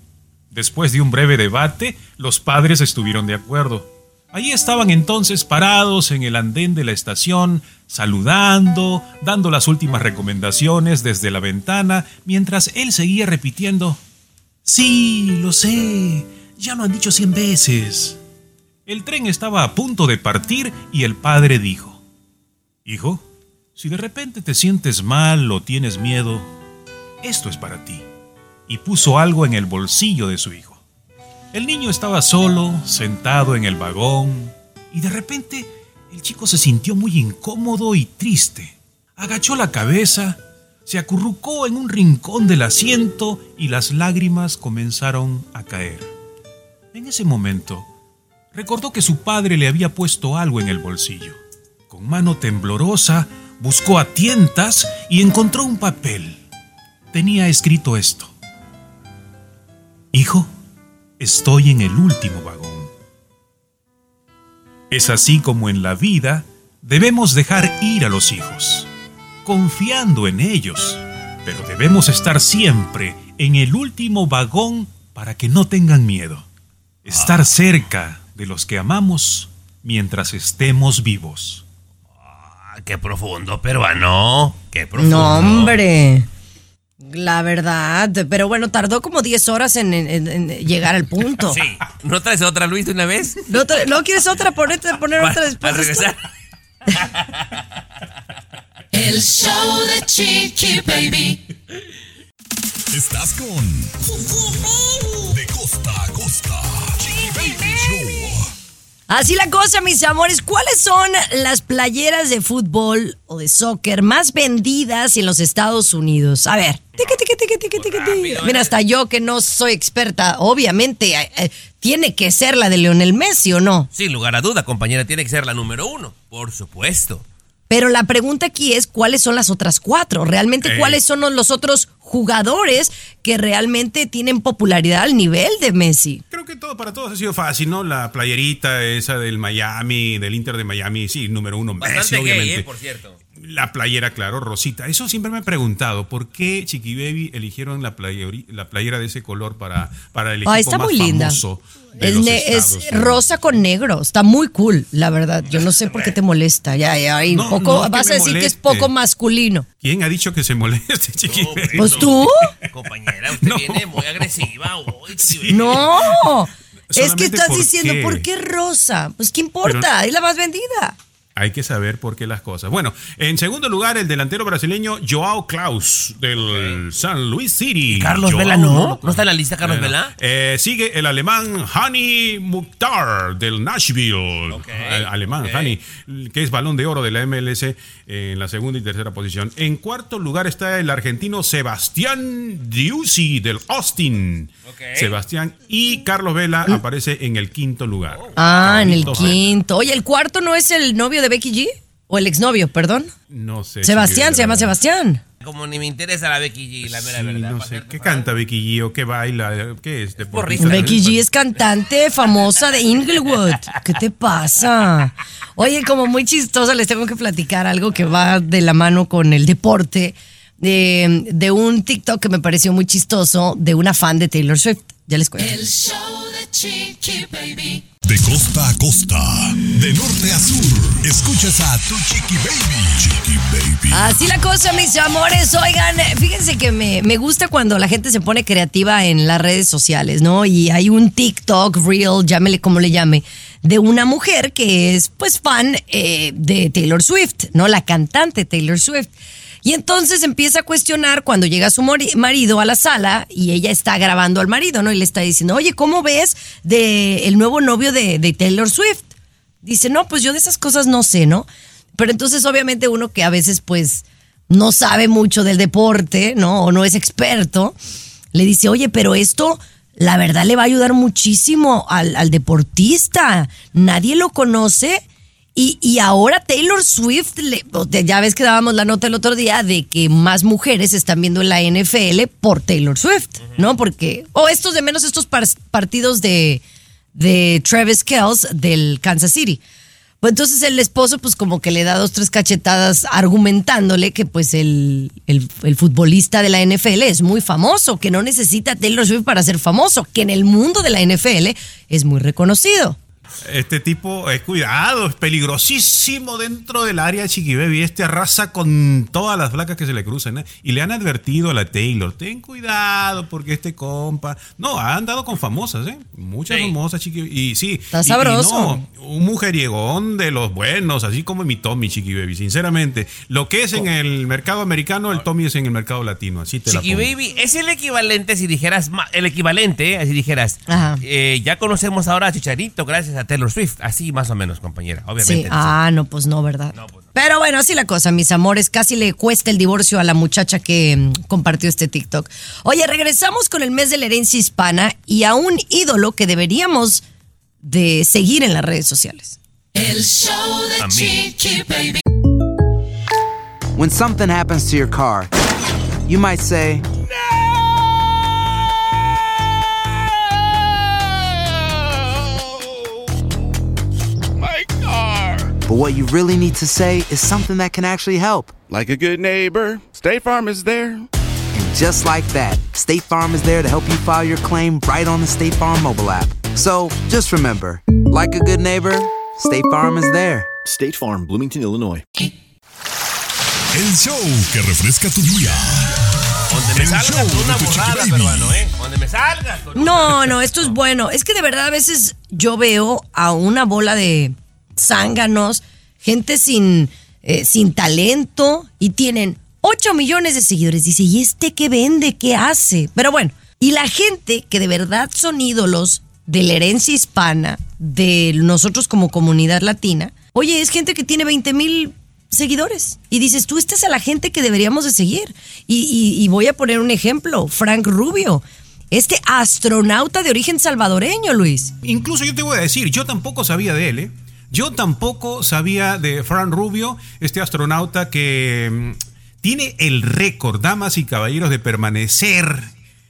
Después de un breve debate, los padres estuvieron de acuerdo. Allí estaban entonces parados en el andén de la estación, saludando, dando las últimas recomendaciones desde la ventana, mientras él seguía repitiendo, Sí, lo sé, ya lo han dicho cien veces. El tren estaba a punto de partir y el padre dijo, Hijo, si de repente te sientes mal o tienes miedo, esto es para ti. Y puso algo en el bolsillo de su hijo. El niño estaba solo, sentado en el vagón, y de repente el chico se sintió muy incómodo y triste. Agachó la cabeza, se acurrucó en un rincón del asiento y las lágrimas comenzaron a caer. En ese momento, recordó que su padre le había puesto algo en el bolsillo. Con mano temblorosa, buscó a tientas y encontró un papel. Tenía escrito esto. Hijo, estoy en el último vagón. Es así como en la vida debemos dejar ir a los hijos, confiando en ellos, pero debemos estar siempre en el último vagón para que no tengan miedo. Estar cerca de los que amamos mientras estemos vivos. Ah, qué profundo, peruano. Qué profundo. No, hombre. La verdad, pero bueno, tardó como 10 horas en, en- en llegar al punto. Sí. ¿No traes otra, Luis, de una vez? ¿No, quieres otra? Ponerte, poner otra después. Esto? regresar. El show de Chiqui Baby. Estás con. De costa a costa. Chiqui Baby Show. Así la cosa, mis amores. ¿Cuáles son las playeras de fútbol o de soccer más vendidas en los Estados Unidos? A ver. Tiqui, tiqui, tiqui, tiqui, tiqui. Mira, hasta yo que no soy experta, obviamente eh, eh, tiene que ser la de Leonel Messi, ¿o no? Sin lugar a duda, compañera, tiene que ser la número uno. Por supuesto. Pero la pregunta aquí es cuáles son las otras cuatro. Realmente, cuáles son los otros jugadores que realmente tienen popularidad al nivel de Messi. Creo que todo para todos ha sido fácil, ¿no? La playerita esa del Miami, del Inter de Miami, sí, número uno, Messi, Bastante gay, obviamente. eh, por cierto. La playera, claro, Rosita. Eso siempre me he preguntado, ¿por qué Chiqui Baby eligieron la, playeri- la playera de ese color para, para el equipo Ah, está más muy linda. famoso de Es, los ne- es Estados Unidos? rosa con negro. Está muy cool, la verdad. Yo no sé por qué te molesta. Ya, ya, y No, poco, no vas a decir que es poco masculino. ¿Quién ha dicho que se moleste, Chiqui No, Baby? Pues tú. Compañera, usted No. viene muy agresiva hoy. No. Es que estás por diciendo, qué. ¿por qué rosa? Pues qué importa, Pero- es la más vendida. Hay que saber por qué las cosas. Bueno, en segundo lugar, el delantero brasileño Joao Klaus del San Luis City. Carlos Joao Vela no. ¿No está en la lista Carlos. Vela? Eh, sigue el alemán Hani Mukhtar del Nashville. Ok, Eh, alemán. Hani, que es balón de oro de la MLS eh, en la segunda y tercera posición. En cuarto lugar está el argentino Sebastián Diusi del Austin. Sebastián y Carlos Vela aparece en el quinto lugar. Ah, en el quinto. Oye, ¿el cuarto no es el novio de Becky G? ¿O el exnovio, perdón? No sé. Sebastián, se llama. Sebastián. Como ni me interesa la Becky G, la mera Sí, verdad. no sé, ¿qué canta Becky G o qué baila? ¿Qué es? deportista? Becky G es cantante famosa de Inglewood. ¿Qué te pasa? Oye, como muy chistosa, les tengo que platicar algo que va de la mano con el deporte. De, de un TikTok que me pareció muy chistoso de una fan de Taylor Swift. Ya les cuento. El show de Chiqui Baby. De costa a costa, de norte a sur, escuchas a tu chiqui baby. Baby. Así la cosa, mis amores. Oigan, fíjense que me, me gusta cuando la gente se pone creativa en las redes sociales, ¿no? Y hay un TikTok, Reel, llámele como le llame, de una mujer que es, pues, fan eh, de Taylor Swift, ¿no? La cantante Taylor Swift. Y entonces empieza a cuestionar cuando llega su marido a la sala y ella está grabando al marido, ¿no? Y le está diciendo, oye, ¿cómo ves de el nuevo novio de, de Taylor Swift? Dice, no, pues yo de esas cosas no sé, ¿no? Pero entonces obviamente uno que a veces pues no sabe mucho del deporte, ¿no? O no es experto, le dice, oye, pero esto la verdad le va a ayudar muchísimo al deportista. Nadie lo conoce. Y, y ahora Taylor Swift, le- ya ves que dábamos la nota el otro día de que más mujeres están viendo la NFL por Taylor Swift, ¿no? Porque, o estos de menos estos par- partidos de, de Travis Kells del Kansas City. Pues entonces el esposo pues como que le da dos, tres cachetadas argumentándole que pues el, el, el futbolista de la NFL es muy famoso, que no necesita Taylor Swift para ser famoso, que en el mundo de la NFL es muy reconocido. Este tipo, es cuidado, es peligrosísimo dentro del área de Chiqui Baby. Este arrasa con todas las placas que se le cruzan. ¿eh? Y le han advertido a la Taylor, ten cuidado porque este compa... No, ha andado con famosas, ¿eh? Muchas Sí. famosas, Chiqui Y sí. Está y- y sabroso. no, un mujeriegón de los buenos, así como mi Tommy, Chiqui Baby. Sinceramente, lo que es en el mercado americano, el Tommy es en el mercado latino. Así te la Chiqui pongo. Baby es el equivalente si dijeras, el equivalente, eh, si dijeras, Ajá. eh, ya conocemos ahora a Chicharito gracias a Taylor Swift, así más o menos, compañera, obviamente. Sí, ah, no, pues no, ¿verdad? No, pues no. Pero bueno, así la cosa, mis amores. Casi le cuesta el divorcio a la muchacha que mm, compartió este TikTok. Oye, regresamos con el mes de la herencia hispana y a un ídolo que deberíamos de seguir en las redes sociales. El show de A. Chiqui Baby. When something happens to your car, you might say, but what you really need to say is something that can actually help. Like a good neighbor, State Farm is there. And just like that, State Farm is there to help you file your claim right on the State Farm mobile app. So just remember, like a good neighbor, State Farm is there. State Farm, Bloomington, Illinois. El show que refresca tu día. Donde me El salgas show con una de tu Chiqui borrada, peruano, ¿eh? Donde me salgas con No, no, esto es bueno. Es que de verdad a veces yo veo a una bola de zánganos, gente sin, eh, sin talento y tienen 8 millones de seguidores. Dice, ¿y este qué vende? ¿Qué hace? Pero bueno, y la gente que de verdad son ídolos de la herencia hispana, de nosotros como comunidad latina, oye, es gente que tiene 20 mil seguidores. Y dices, tú, esta es a la gente que deberíamos de seguir. Y, y- y voy a poner un ejemplo, Frank Rubio. Este astronauta de origen salvadoreño, Luis. Incluso yo te voy a decir, yo tampoco sabía de él, ¿eh? Yo tampoco sabía de Fran Rubio, este astronauta que mm, tiene el récord, damas y caballeros, de permanecer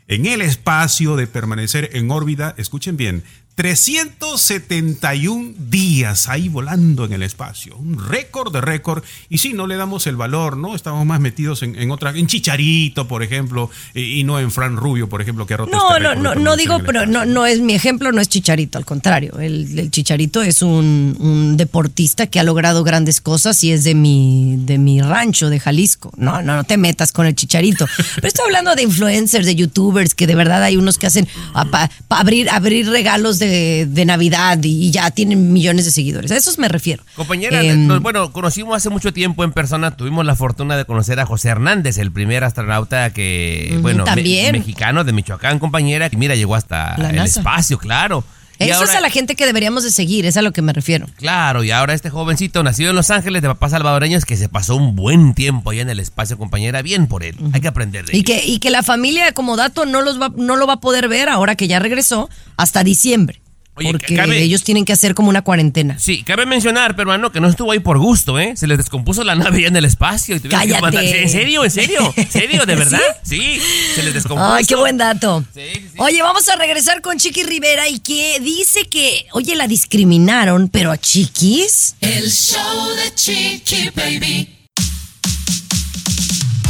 en el espacio, de permanecer en órbita, escuchen bien, 371 días ahí volando en el espacio. Un récord de récord. Y sí, no le damos el valor, ¿no? Estamos más metidos en, en otras, en Chicharito, por ejemplo, y, y no en Fran Rubio, por ejemplo, que ha roto No, este no, no, no digo, pero no, no es mi ejemplo, no es Chicharito, al contrario. El, el Chicharito es un, un deportista que ha logrado grandes cosas y es de mi, de mi rancho, de Jalisco. No, no, no te metas con el Chicharito. Pero estoy hablando de influencers, de youtubers, que de verdad hay unos que hacen para abrir, abrir regalos de, de Navidad y, y ya tienen millones de seguidores. A esos me refiero. Compañera, Em, nos- bueno, conocimos hace mucho tiempo en persona, tuvimos la fortuna de conocer a José Hernández, el primer astronauta que, bueno, me- mexicano de Michoacán, compañera, y mira, llegó hasta el espacio, claro. Y ahora- es a la gente que deberíamos de seguir, es a lo que me refiero. Claro, y ahora este jovencito nacido en Los Ángeles de papás salvadoreños que se pasó un buen tiempo allá en el espacio, compañera, bien por él. Hay que aprender de Y él. que, y que la familia como dato no, los va, no lo va a poder ver ahora que ya regresó hasta diciembre. Oye, porque cabe- ellos tienen que hacer como una cuarentena. Sí, cabe mencionar, peruano, que no estuvo ahí por gusto, ¿eh? Se les descompuso la nave ya en el espacio. Y tuvieron que Cállate. mandar- ¿En serio? ¿En serio? ¿En serio? ¿De verdad? Sí, se les descompuso. Ay, qué buen dato. Sí, sí, sí. Oye, vamos a regresar con Chiqui Rivera y que dice que, oye, la discriminaron, pero a Chiquis. El show de Chiqui Baby.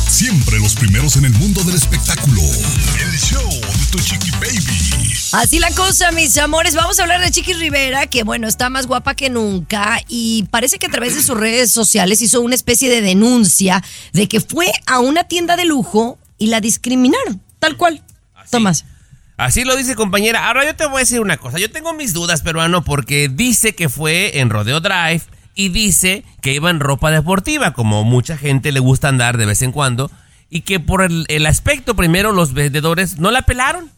Siempre los primeros en el mundo del espectáculo. El show tu chiqui baby. Así la cosa, mis amores. Vamos a hablar de Chiqui Rivera, que bueno, está más guapa que nunca y parece que a través de sus redes sociales hizo una especie de denuncia de que fue a una tienda de lujo y la discriminaron, tal cual. Tomás. Así lo dice compañera. Ahora yo te voy a decir una cosa. Yo tengo mis dudas, peruano, porque dice que fue en Rodeo Drive y dice que iba en ropa deportiva, como mucha gente le gusta andar de vez en cuando, y que por el, el aspecto primero los vendedores no la pelaron.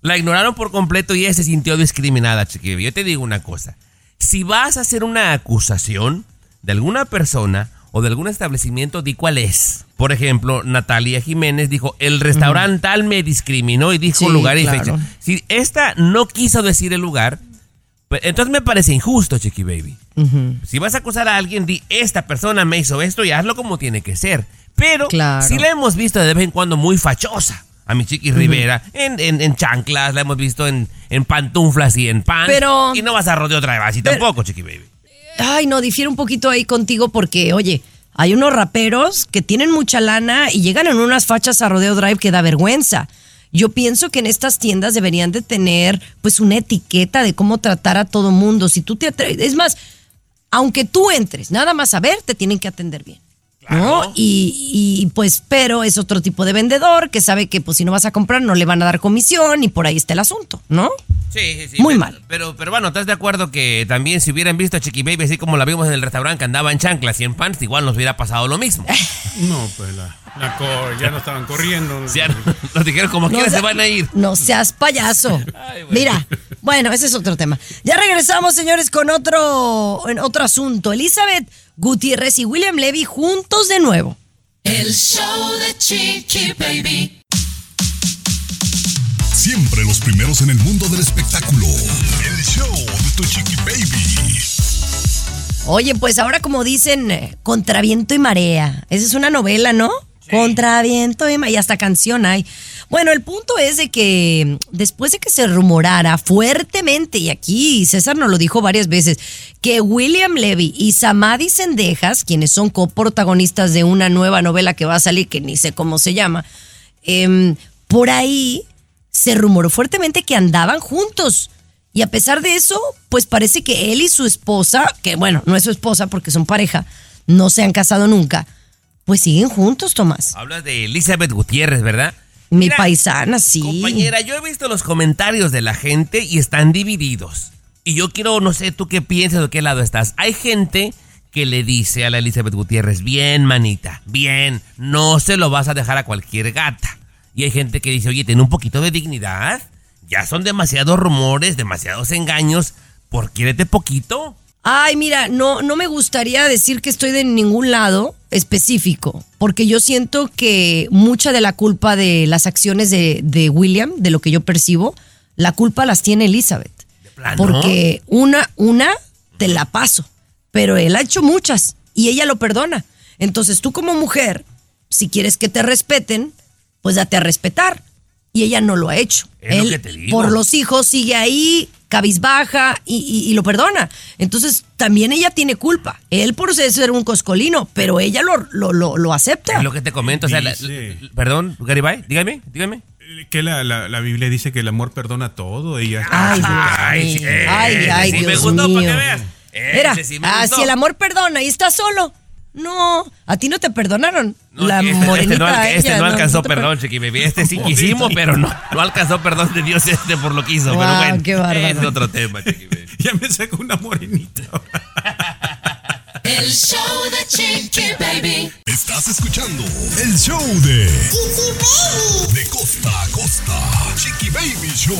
La ignoraron por completo y ella se sintió discriminada, chiquillo. Yo te digo una cosa. Si vas a hacer una acusación de alguna persona o de algún establecimiento, di cuál es. Por ejemplo, Natalia Jiménez dijo, el restaurante tal me discriminó y dijo Sí, lugar y claro. fecha. Si esta no quiso decir el lugar, pues, entonces me parece injusto, Chiqui Baby. Si vas a acusar a alguien, di, esta persona me hizo esto y hazlo como tiene que ser. Pero Claro. si la hemos visto de vez en cuando muy fachosa a mi Chiqui Rivera, en, en, en chanclas, la hemos visto en, en pantuflas y en pan. Pero- Y no vas a rodear otra vez así Pero- tampoco, Chiqui Baby. Ay, no, difiero un poquito ahí contigo porque, oye, hay unos raperos que tienen mucha lana y llegan en unas fachas a Rodeo Drive que da vergüenza. Yo pienso que en estas tiendas deberían de tener pues una etiqueta de cómo tratar a todo mundo. Si tú te atreves, es más, aunque tú entres, nada más a ver, te tienen que atender bien. ¿No? Y, y, pues, pero es otro tipo de vendedor que sabe que pues si no vas a comprar no le van a dar comisión y por ahí está el asunto, ¿no? Sí, sí, sí. Muy pero- mal. Pero, pero bueno, ¿estás de acuerdo que también si hubieran visto a Chiqui Baby así como la vimos en el restaurante que andaba en chanclas y en pants, igual nos hubiera pasado lo mismo? No, pues la, la ya no estaban corriendo. Ya nos dijeron como sea- se van a ir. No seas payaso. Mira, bueno, ese es otro tema. Ya regresamos, señores, con otro, en otro asunto. Elizabeth Gutiérrez y William Levy juntos de nuevo. El show de Chiqui Baby. Siempre los primeros en el mundo del espectáculo. El show de tu chiqui baby. Oye, pues ahora como dicen, eh, contra viento y marea. Esa es una novela, ¿no? Contra viento y marea. Y hasta canción hay. Bueno, el punto es de que después de que se rumorara fuertemente, y aquí César nos lo dijo varias veces, que William Levy y Samadhi Sendejas, quienes son coprotagonistas de una nueva novela que va a salir, que ni sé cómo se llama, em, por ahí se rumoró fuertemente que andaban juntos. Y a pesar de eso, pues parece que él y su esposa, que bueno, no es su esposa porque son pareja, no se han casado nunca, pues siguen juntos, Tomás. Hablas de Elizabeth Gutiérrez, ¿verdad? Mi Mira, paisana, sí. Compañera, yo he visto los comentarios de la gente y están divididos. Y yo quiero, no sé, tú qué piensas, de qué lado estás. Hay gente que le dice a la Elizabeth Gutiérrez, bien, manita, bien, no se lo vas a dejar a cualquier gata. Y hay gente que dice, oye, ten un poquito de dignidad. Ya son demasiados rumores, demasiados engaños. Por quiérete poquito. Ay, mira, no, no me gustaría decir que estoy de ningún lado específico, porque yo siento que mucha de la culpa de las acciones de, de William, de lo que yo percibo, la culpa las tiene Elizabeth. Porque una, una te la paso, pero él ha hecho muchas y ella lo perdona. Entonces tú como mujer, si quieres que te respeten, pues date a respetar. Y ella no lo ha hecho. Es lo él, que te digo. por los hijos, sigue ahí, cabizbaja y, y- y lo perdona. Entonces también ella tiene culpa. Él por ser un coscolino, pero ella lo, lo, lo, lo acepta. Es lo que te comento. O sea, la- Dice. la- perdón, Garibay, dígame, dígame. Que la, la, la Biblia dice que el amor perdona todo. Y ya Ay, mío. ay, ay, me Dios gustó, para mío. que veas. Mira, Ese sí me ah, gustó. si el amor perdona y está solo. No, a ti no te perdonaron. No, la este, morenita este no, alca- este ella, no alcanzó te perdón, Chiqui Baby. Este sí quisimos, pero no, no alcanzó perdón de Dios este por lo que hizo. pero bueno, qué bárbaro. es otro tema, Chiqui Baby. Ya me sacó una morenita. El show de Chiqui Baby. Estás escuchando el show de De costa a costa. Chiqui Baby Show.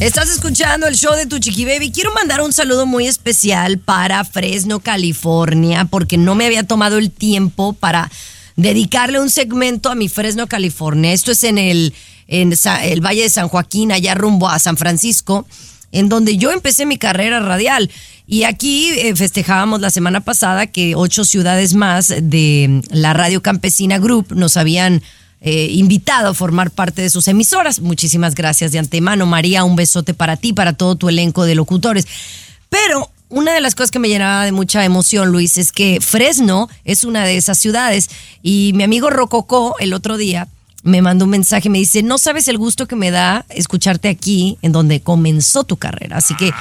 Estás escuchando el show de tu chiqui baby. Quiero mandar un saludo muy especial para Fresno, California, porque no me había tomado el tiempo para dedicarle un segmento a mi Fresno, California. Esto es en el, en el Valle de San Joaquín, allá rumbo a San Francisco. en donde yo empecé mi carrera radial. Y aquí eh, festejábamos la semana pasada que ocho ciudades más de la Radio Campesina Group nos habían eh, invitado a formar parte de sus emisoras. Muchísimas gracias de antemano, María. Un besote para ti, para todo tu elenco de locutores. Pero una de las cosas que me llenaba de mucha emoción, Luis, es que Fresno es una de esas ciudades. Y mi amigo Rococó, el otro día, me mandó un mensaje, me dice, no sabes el gusto que me da escucharte aquí, en donde comenzó tu carrera. Así que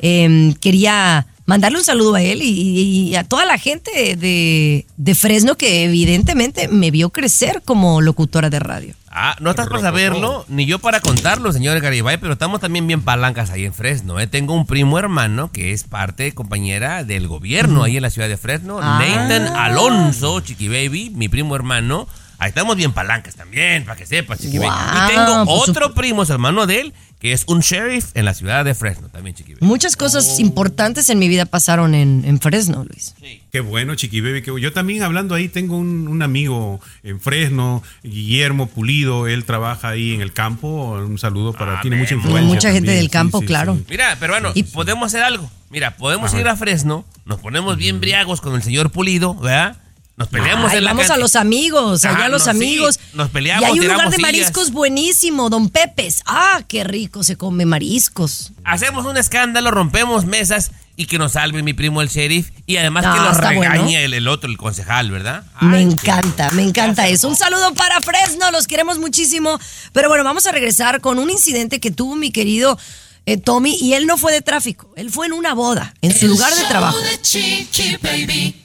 eh, quería mandarle un saludo a él y, y a toda la gente de, de, Fresno que evidentemente me vio crecer como locutora de radio. Ah, no estás para saberlo, ni yo para contarlo, señor Garibay, pero estamos también bien palancas ahí en Fresno. ¿eh? Tengo un primo hermano que es parte, compañera del gobierno ahí en la ciudad de Fresno, Ah. Nathan Alonso, Chiqui Baby, mi primo hermano. Ahí estamos bien palancas también, para que sepas. Wow, Y tengo pues, otro primo, es hermano de él, que es un sheriff en la ciudad de Fresno, también Chiqui Baby. Muchas cosas importantes en mi vida pasaron en, en Fresno, Luis. Qué bueno, Chiqui Baby. qué- Yo también hablando ahí tengo un, un amigo en Fresno, Guillermo Pulido. Él trabaja ahí en el campo. Un saludo para. tiene mucha influencia. Mucha gente también, del sí, campo, sí, claro. sí. Mira, pero bueno, podemos hacer algo. Mira, podemos ir a Fresno, nos ponemos bien briagos con el señor Pulido, ¿verdad? Nos peleamos Ay, en la vamos cancha. a los amigos, allá Ah, a los no, sí, amigos. nos peleamos, Y hay un lugar de sillas. mariscos buenísimo, Don Pepes. Ah, qué rico se come mariscos. Hacemos un escándalo, rompemos mesas y que nos salve mi primo el sheriff y además Ah, que nos regañe bueno. el, el otro, el concejal, ¿verdad? me encanta, me encanta eso. Un saludo para Fresno, los queremos muchísimo. Pero bueno, vamos a regresar con un incidente que tuvo mi querido eh, Tommy y él no fue de tráfico, él fue en una boda, en su lugar de trabajo. De Chiqui Baby.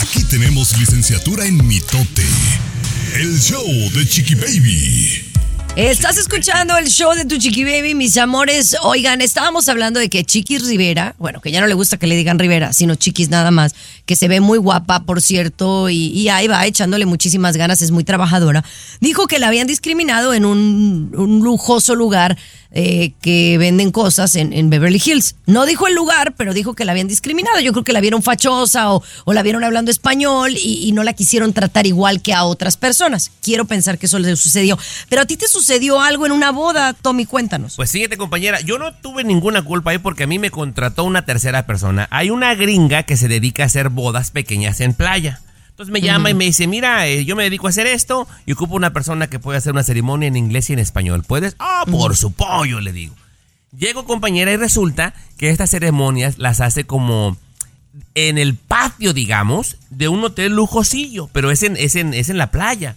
Aquí tenemos licenciatura en mitote. El show de Chiqui Baby. Estás escuchando el show de tu Chiqui Baby, mis amores. Oigan, estábamos hablando de que Chiquis Rivera, bueno, que ya no le gusta que le digan Rivera, sino Chiquis nada más, que se ve muy guapa, por cierto, y, ahí va echándole muchísimas ganas, es muy trabajadora. Dijo que la habían discriminado en un, lujoso lugar eh, que venden cosas en, Beverly Hills. No dijo el lugar, pero dijo que la habían discriminado. Yo creo que la vieron fachosa o, o la vieron hablando español y, y no la quisieron tratar igual que a otras personas. Quiero pensar que eso le sucedió. Pero a ti te sucedió algo en una boda, Tommy, cuéntanos. Pues síguete, compañera. Yo no tuve ninguna culpa ahí porque a mí me contrató una tercera persona. Hay una gringa que se dedica a hacer bodas pequeñas en playa. Entonces me llama y me dice, mira, eh, yo me dedico a hacer esto y ocupo una persona que puede hacer una ceremonia en inglés y en español. ¿Puedes? Ah, por su pollo, le digo. Llego, compañera, y resulta que estas ceremonias las hace como en el patio, digamos, de un hotel lujosillo, pero es en, es en, es en la playa.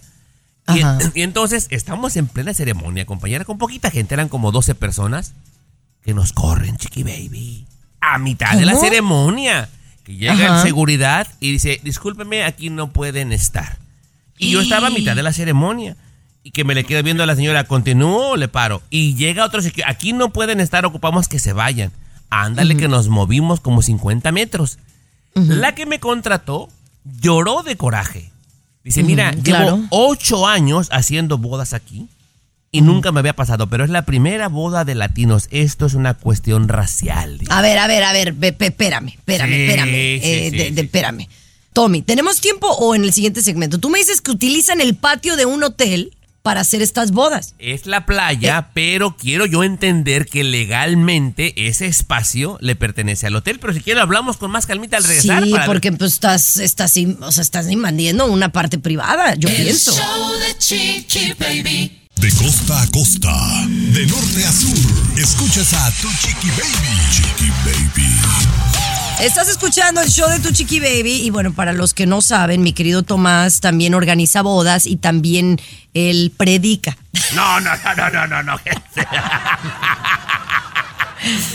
Y, entonces estamos en plena ceremonia, compañera, con poquita gente, eran como 12 personas que nos corren, chiqui baby, a mitad de la ceremonia. Que llega Ajá. el seguridad y dice, discúlpeme, aquí no pueden estar. Y yo estaba a mitad de la ceremonia. Y que me le quedo viendo a la señora, ¿continúo o le paro? Y llega otro aquí no pueden estar, ocupamos que se vayan. Ándale que nos movimos como 50 metros. La que me contrató lloró de coraje. Dice, mira, Ujú, llevo claro. ocho años haciendo bodas aquí y nunca me había pasado, pero es la primera boda de latinos. Esto es una cuestión racial. dice. A ver, a ver, a ver, ve- ve- espérame, espérame, Sí, espérame. sí, eh, sí, de- de- espérame. Tommy, ¿tenemos tiempo o en el siguiente segmento? Tú me dices que utilizan el patio de un hotel para hacer estas bodas. Es la playa, pero quiero yo entender que legalmente ese espacio le pertenece al hotel. Pero si quiere hablamos con más calmita al regresar. Sí, para ver- porque pues estás, estás, o sea, estás invadiendo una parte privada, yo El pienso. show de Chiqui Baby. De costa a costa, de norte a sur, escuchas a tu Chiqui Baby. Chiqui Baby. Estás escuchando el show de tu Chiqui Baby y bueno, para los que no saben, mi querido Tomás también organiza bodas y también él predica. No, no, no, no, no, no, no.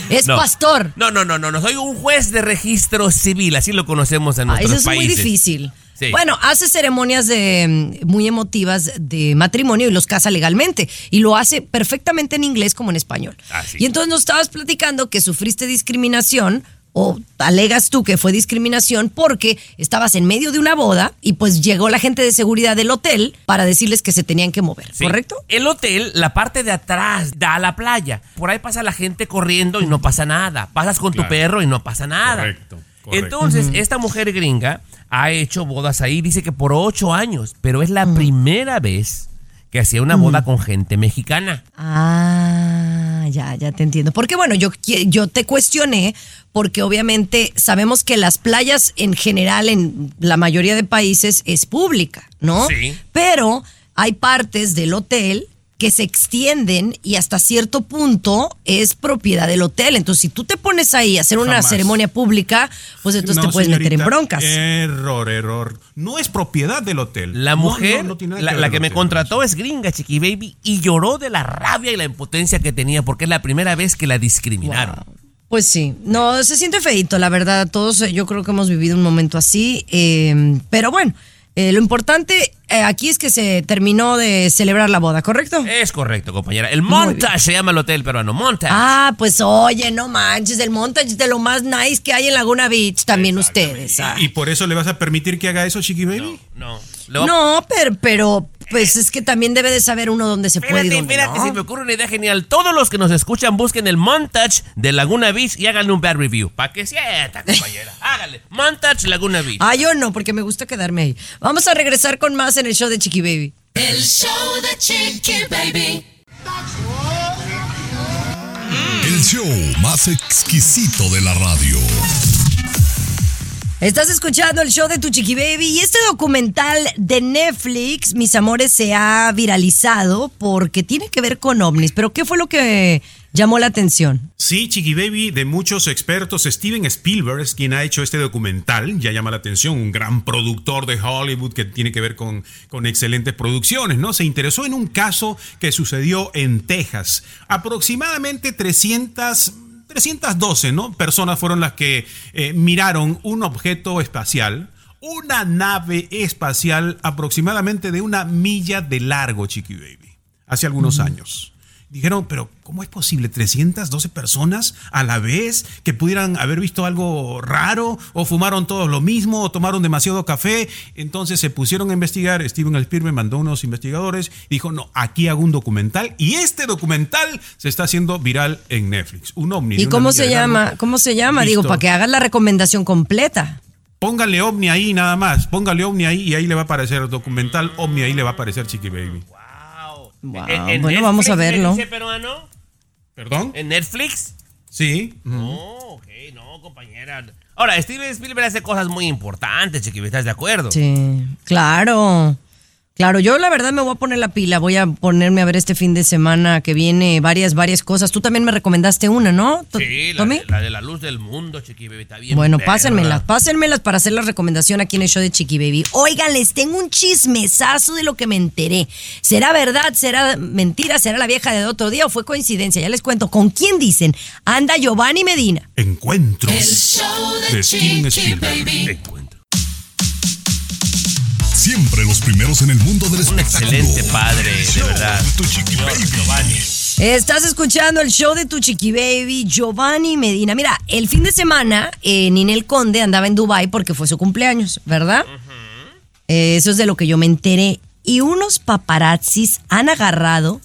Es No. pastor. No, no, no, no, no. Soy un juez de registro civil, así lo conocemos en Ah, nuestros eso es países. muy difícil. Sí. Bueno, hace ceremonias de, mm, muy emotivas de matrimonio y los casa legalmente. Y lo hace perfectamente en inglés como en español. Ah, sí. Y entonces nos estabas platicando que sufriste discriminación o alegas tú que fue discriminación porque estabas en medio de una boda y pues llegó la gente de seguridad del hotel para decirles que se tenían que mover, Sí. ¿correcto? El hotel, la parte de atrás da a la playa. Por ahí pasa la gente corriendo y no pasa nada. Pasas con tu perro y no pasa nada. Correcto, correcto. Entonces, esta mujer gringa ha hecho bodas ahí, dice que por ocho años, pero es la primera vez que hacía una boda con gente mexicana. Ah, ya, ya te entiendo. Porque bueno, yo, yo te cuestioné porque obviamente sabemos que las playas en general en la mayoría de países es pública, ¿no? Sí. Pero hay partes del hotel que se extienden y hasta cierto punto es propiedad del hotel. Entonces, si tú te pones ahí a hacer una Jamás. ceremonia pública, pues entonces No, te puedes meter en broncas. Error, error. No es propiedad del hotel. La mujer, no, no tiene nada la, que me hotel. contrató es gringa, Chiqui Baby, y lloró de la rabia y la impotencia que tenía porque es la primera vez que la discriminaron. Pues sí, no, se siente feito, la verdad. Todos eh, yo creo que hemos vivido un momento así. eh, pero bueno, eh, lo importante eh, aquí es que se terminó de celebrar la boda, ¿correcto? Es correcto, compañera. El Montage se llama el hotel peruano, Montage. Ah, pues oye, no manches, el montage es de lo más nice que hay en Laguna Beach, también ustedes. ah. ¿Y por eso le vas a permitir que haga eso, Chiqui Baby? No. A- No, pero, pero, pues es que también debe de saber uno dónde se puede Espérate, dónde espérate, no. se me ocurre una idea genial. Todos los que nos escuchan busquen el Montage de Laguna Beach y háganle un bad review. Para que sienta, compañera. Háganle. Montage Laguna Beach. Ah, yo no, porque me gusta quedarme ahí. Vamos a regresar con más en el show de Chiqui Baby. El show de Chiqui Baby. El show más exquisito de la radio. Estás escuchando el show de tu Chiqui Baby y este documental de Netflix, mis amores, se ha viralizado porque tiene que ver con ovnis. Pero ¿qué fue lo que llamó la atención? Sí, Chiqui Baby, de muchos expertos, Steven Spielberg es quien ha hecho este documental, ya llama la atención, un gran productor de Hollywood que tiene que ver con, con excelentes producciones, ¿no? Se interesó en un caso que sucedió en Texas. Aproximadamente 300... 312 ¿no? personas fueron las que eh, miraron un objeto espacial, una nave espacial aproximadamente de una milla de largo, Chiqui Baby, hace algunos años. Dijeron, pero ¿cómo es posible 312 personas a la vez que pudieran haber visto algo raro o fumaron todos lo mismo o tomaron demasiado café? Entonces se pusieron a investigar, Steven Spielberg mandó unos investigadores y dijo, no, aquí hago un documental y este documental se está haciendo viral en Netflix. Un ovni. ¿Y cómo se llama? ¿Cómo se llama? Digo, para que hagas la recomendación completa. Póngale ovni ahí nada más, póngale ovni ahí y ahí le va a aparecer el documental ovni, ahí le va a aparecer Chiqui Baby. Wow, ¿En- en bueno, vamos a verlo. dice peruano? ¿Perdón? ¿En Netflix? Sí. No, ok, no, compañera. Ahora, Steven Spielberg hace cosas muy importantes, Chiqui, ¿estás de acuerdo? Sí, claro. Claro, yo la verdad me voy a poner la pila, voy a ponerme a ver este fin de semana que viene varias, varias cosas. Tú también me recomendaste una, ¿no? Sí, la Tommy? de, la de la luz del mundo, Chiqui, Baby, está bien. Bueno, perra. pásenmelas, pásenmelas para hacer la recomendación aquí en el show de Chiqui Baby. Oigan, les tengo un chismesazo de lo que me enteré. ¿Será verdad? ¿Será mentira? ¿Será la vieja de otro día o fue coincidencia? Ya les cuento. ¿Con quién dicen? Anda Giovanni Medina. Encuentros El show de de Chiqui. Baby. Siempre los primeros en el mundo del Un espectáculo. excelente padre, de verdad. tu chiqui baby. Estás escuchando el show de tu chiqui baby, Giovanni Medina. Mira, el fin de semana, eh, Ninel Conde andaba en Dubai porque fue su cumpleaños, ¿verdad? Eh, eso es de lo que yo me enteré. Y unos paparazzis han agarrado,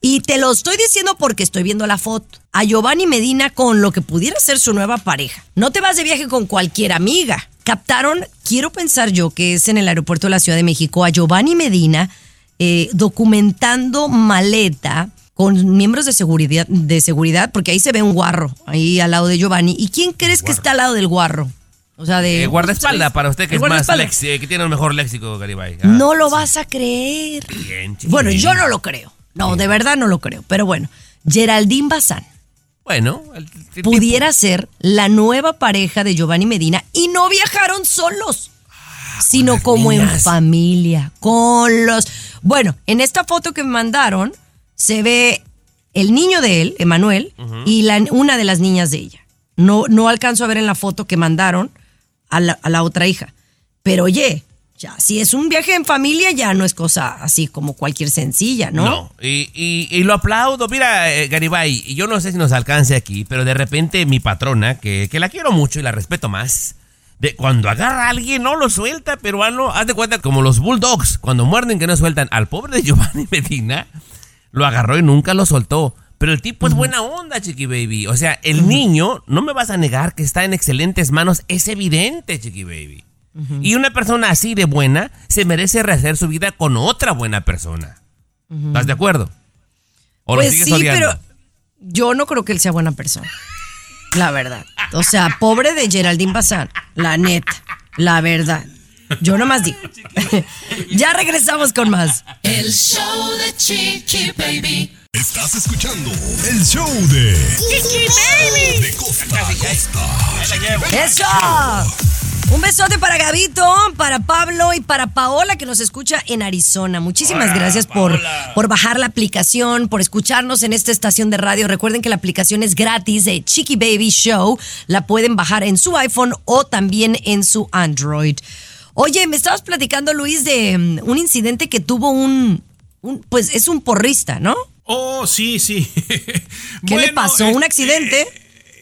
y te lo estoy diciendo porque estoy viendo la foto, a Giovanni Medina con lo que pudiera ser su nueva pareja. No te vas de viaje con cualquier amiga. Captaron, quiero pensar yo que es en el aeropuerto de la Ciudad de México, a Giovanni Medina eh, documentando maleta con miembros de seguridad, de seguridad, porque ahí se ve un guarro, ahí al lado de Giovanni. ¿Y quién crees que está al lado del guarro? O sea, de... Eh, guardaespaldas para usted que es más lexi- que tiene el mejor léxico, Garibay. Ah, No lo vas a creer. bien, Bueno, yo no lo creo. No, de verdad no lo creo. Pero bueno, Geraldine Bazán Bueno, el, el pudiera ser la nueva pareja de Giovanni Medina y no viajaron solos, sino las como en familia, con los... Bueno, en esta foto que me mandaron se ve el niño de él, Emanuel, y la, una de las niñas de ella. No, no alcanzo a ver en la foto que mandaron a la, a la otra hija. Pero oye, ya, si es un viaje en familia, ya no es cosa así como cualquier sencilla, ¿no? No, y, y- y lo aplaudo. Mira, eh, Garibay, yo no sé si nos alcance aquí, pero de repente mi patrona, que, que la quiero mucho y la respeto más, de cuando agarra a alguien no lo suelta, peruano, haz de cuenta como los bulldogs, cuando muerden que no sueltan. Al pobre de Giovanni Medina, lo agarró y nunca lo soltó. Pero el tipo es buena onda, Chiqui Baby. O sea, el niño, no me vas a negar que está en excelentes manos, es evidente, Chiqui Baby. Y una persona así de buena se merece rehacer su vida con otra buena persona. ¿Estás de acuerdo? ¿O lo Pues sigues sí, odiando? pero yo no creo que él sea buena persona. La verdad. O sea, pobre de Geraldine Bazán. La neta. La verdad. Yo nomás digo. ya regresamos con más. El show de Chiqui Baby. Estás escuchando el show de Chiqui Baby. De costa a costa. ¡Eso! Un besote para Gabito, para Pablo y para Paola que nos escucha en Arizona. Muchísimas gracias por, por bajar la aplicación, por escucharnos en esta estación de radio. Recuerden que la aplicación es gratis de Chiqui Baby Show. La pueden bajar en su iPhone o también en su Android. Oye, me estabas platicando, Luis, de mm, un incidente que tuvo un, un- pues es un porrista, ¿no? Oh, sí, sí. ¿Qué le pasó? ¿Un accidente?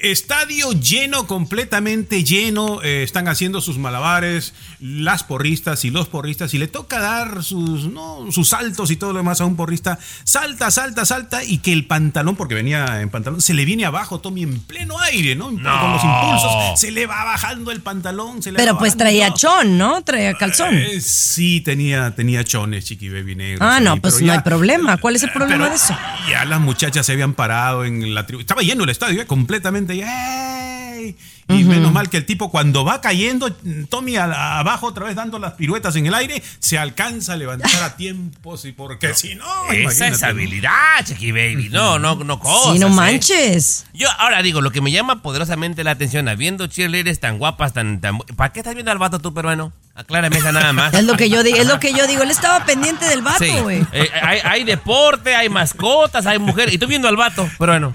Estadio lleno, completamente lleno. eh, están haciendo sus malabares, las porristas y los porristas. Y le toca dar sus, ¿no? sus saltos y todo lo demás a un porrista. Salta, salta, salta. Y que el pantalón, porque venía en pantalón, se le viene abajo, Tommy, en pleno aire, ¿no? Con los impulsos. Se le va bajando el pantalón. Se le Pero va pues bajando traía todo. chón, ¿no? Traía calzón. Eh, sí, tenía, tenía chones, Chiqui Baby negros. Ah, no, ahí, pues pero no ya- hay problema. ¿Cuál es el problema pero de eso? Ya las muchachas se habían parado en la tribu. Estaba lleno el estadio, eh, completamente. ¡Ey! Y menos mal que el tipo cuando va cayendo, Tommy a- abajo otra vez dando las piruetas en el aire, se alcanza a levantar a tiempos y porque si no, Esa es habilidad, Chiqui Baby. No, no, no cosas. Sí, no ¿eh? manches. Yo ahora digo, lo que me llama poderosamente la atención, habiendo cheerleaders tan guapas, tan, tan... ¿Para qué estás viendo al vato tú, peruano? Aclárame esa nada más. Es lo que yo digo, es lo que yo digo. Él estaba pendiente del vato, Sí. güey. Eh, hay, hay deporte, hay mascotas, hay mujeres. Y tú viendo al vato, pero bueno.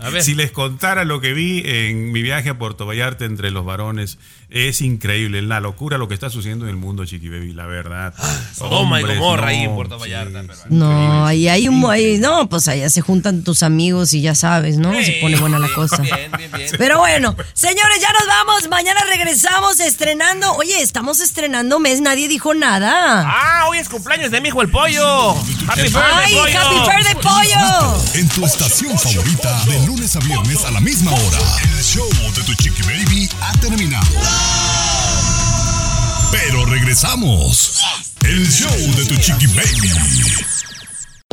A ver. Si les contara lo que vi en mi viaje a Puerto Vallarta entre los varones, es increíble, la locura lo que está sucediendo en el mundo, Chiqui Baby, la verdad. Sodoma y Hombres, Gomorra ahí en no, Puerto sí, Vallarta. pero- No, ahí hay un. ahí- no, pues allá se juntan tus amigos y ya sabes, ¿no? Se pone buena la cosa. Bien, bien, bien. Pero bueno, señores, ya nos vamos. Mañana regresamos estrenando. Oye, estamos estrenando mes, nadie dijo nada. Ah, hoy es cumpleaños de mi hijo el pollo. Happy birthday, ¡Ay, pollo. happy birthday, pollo! En tu estación favorita de lunes a viernes a la misma hora. El show de tu Chiqui Baby ha terminado. Pero regresamos. El show de tu Chiqui Baby.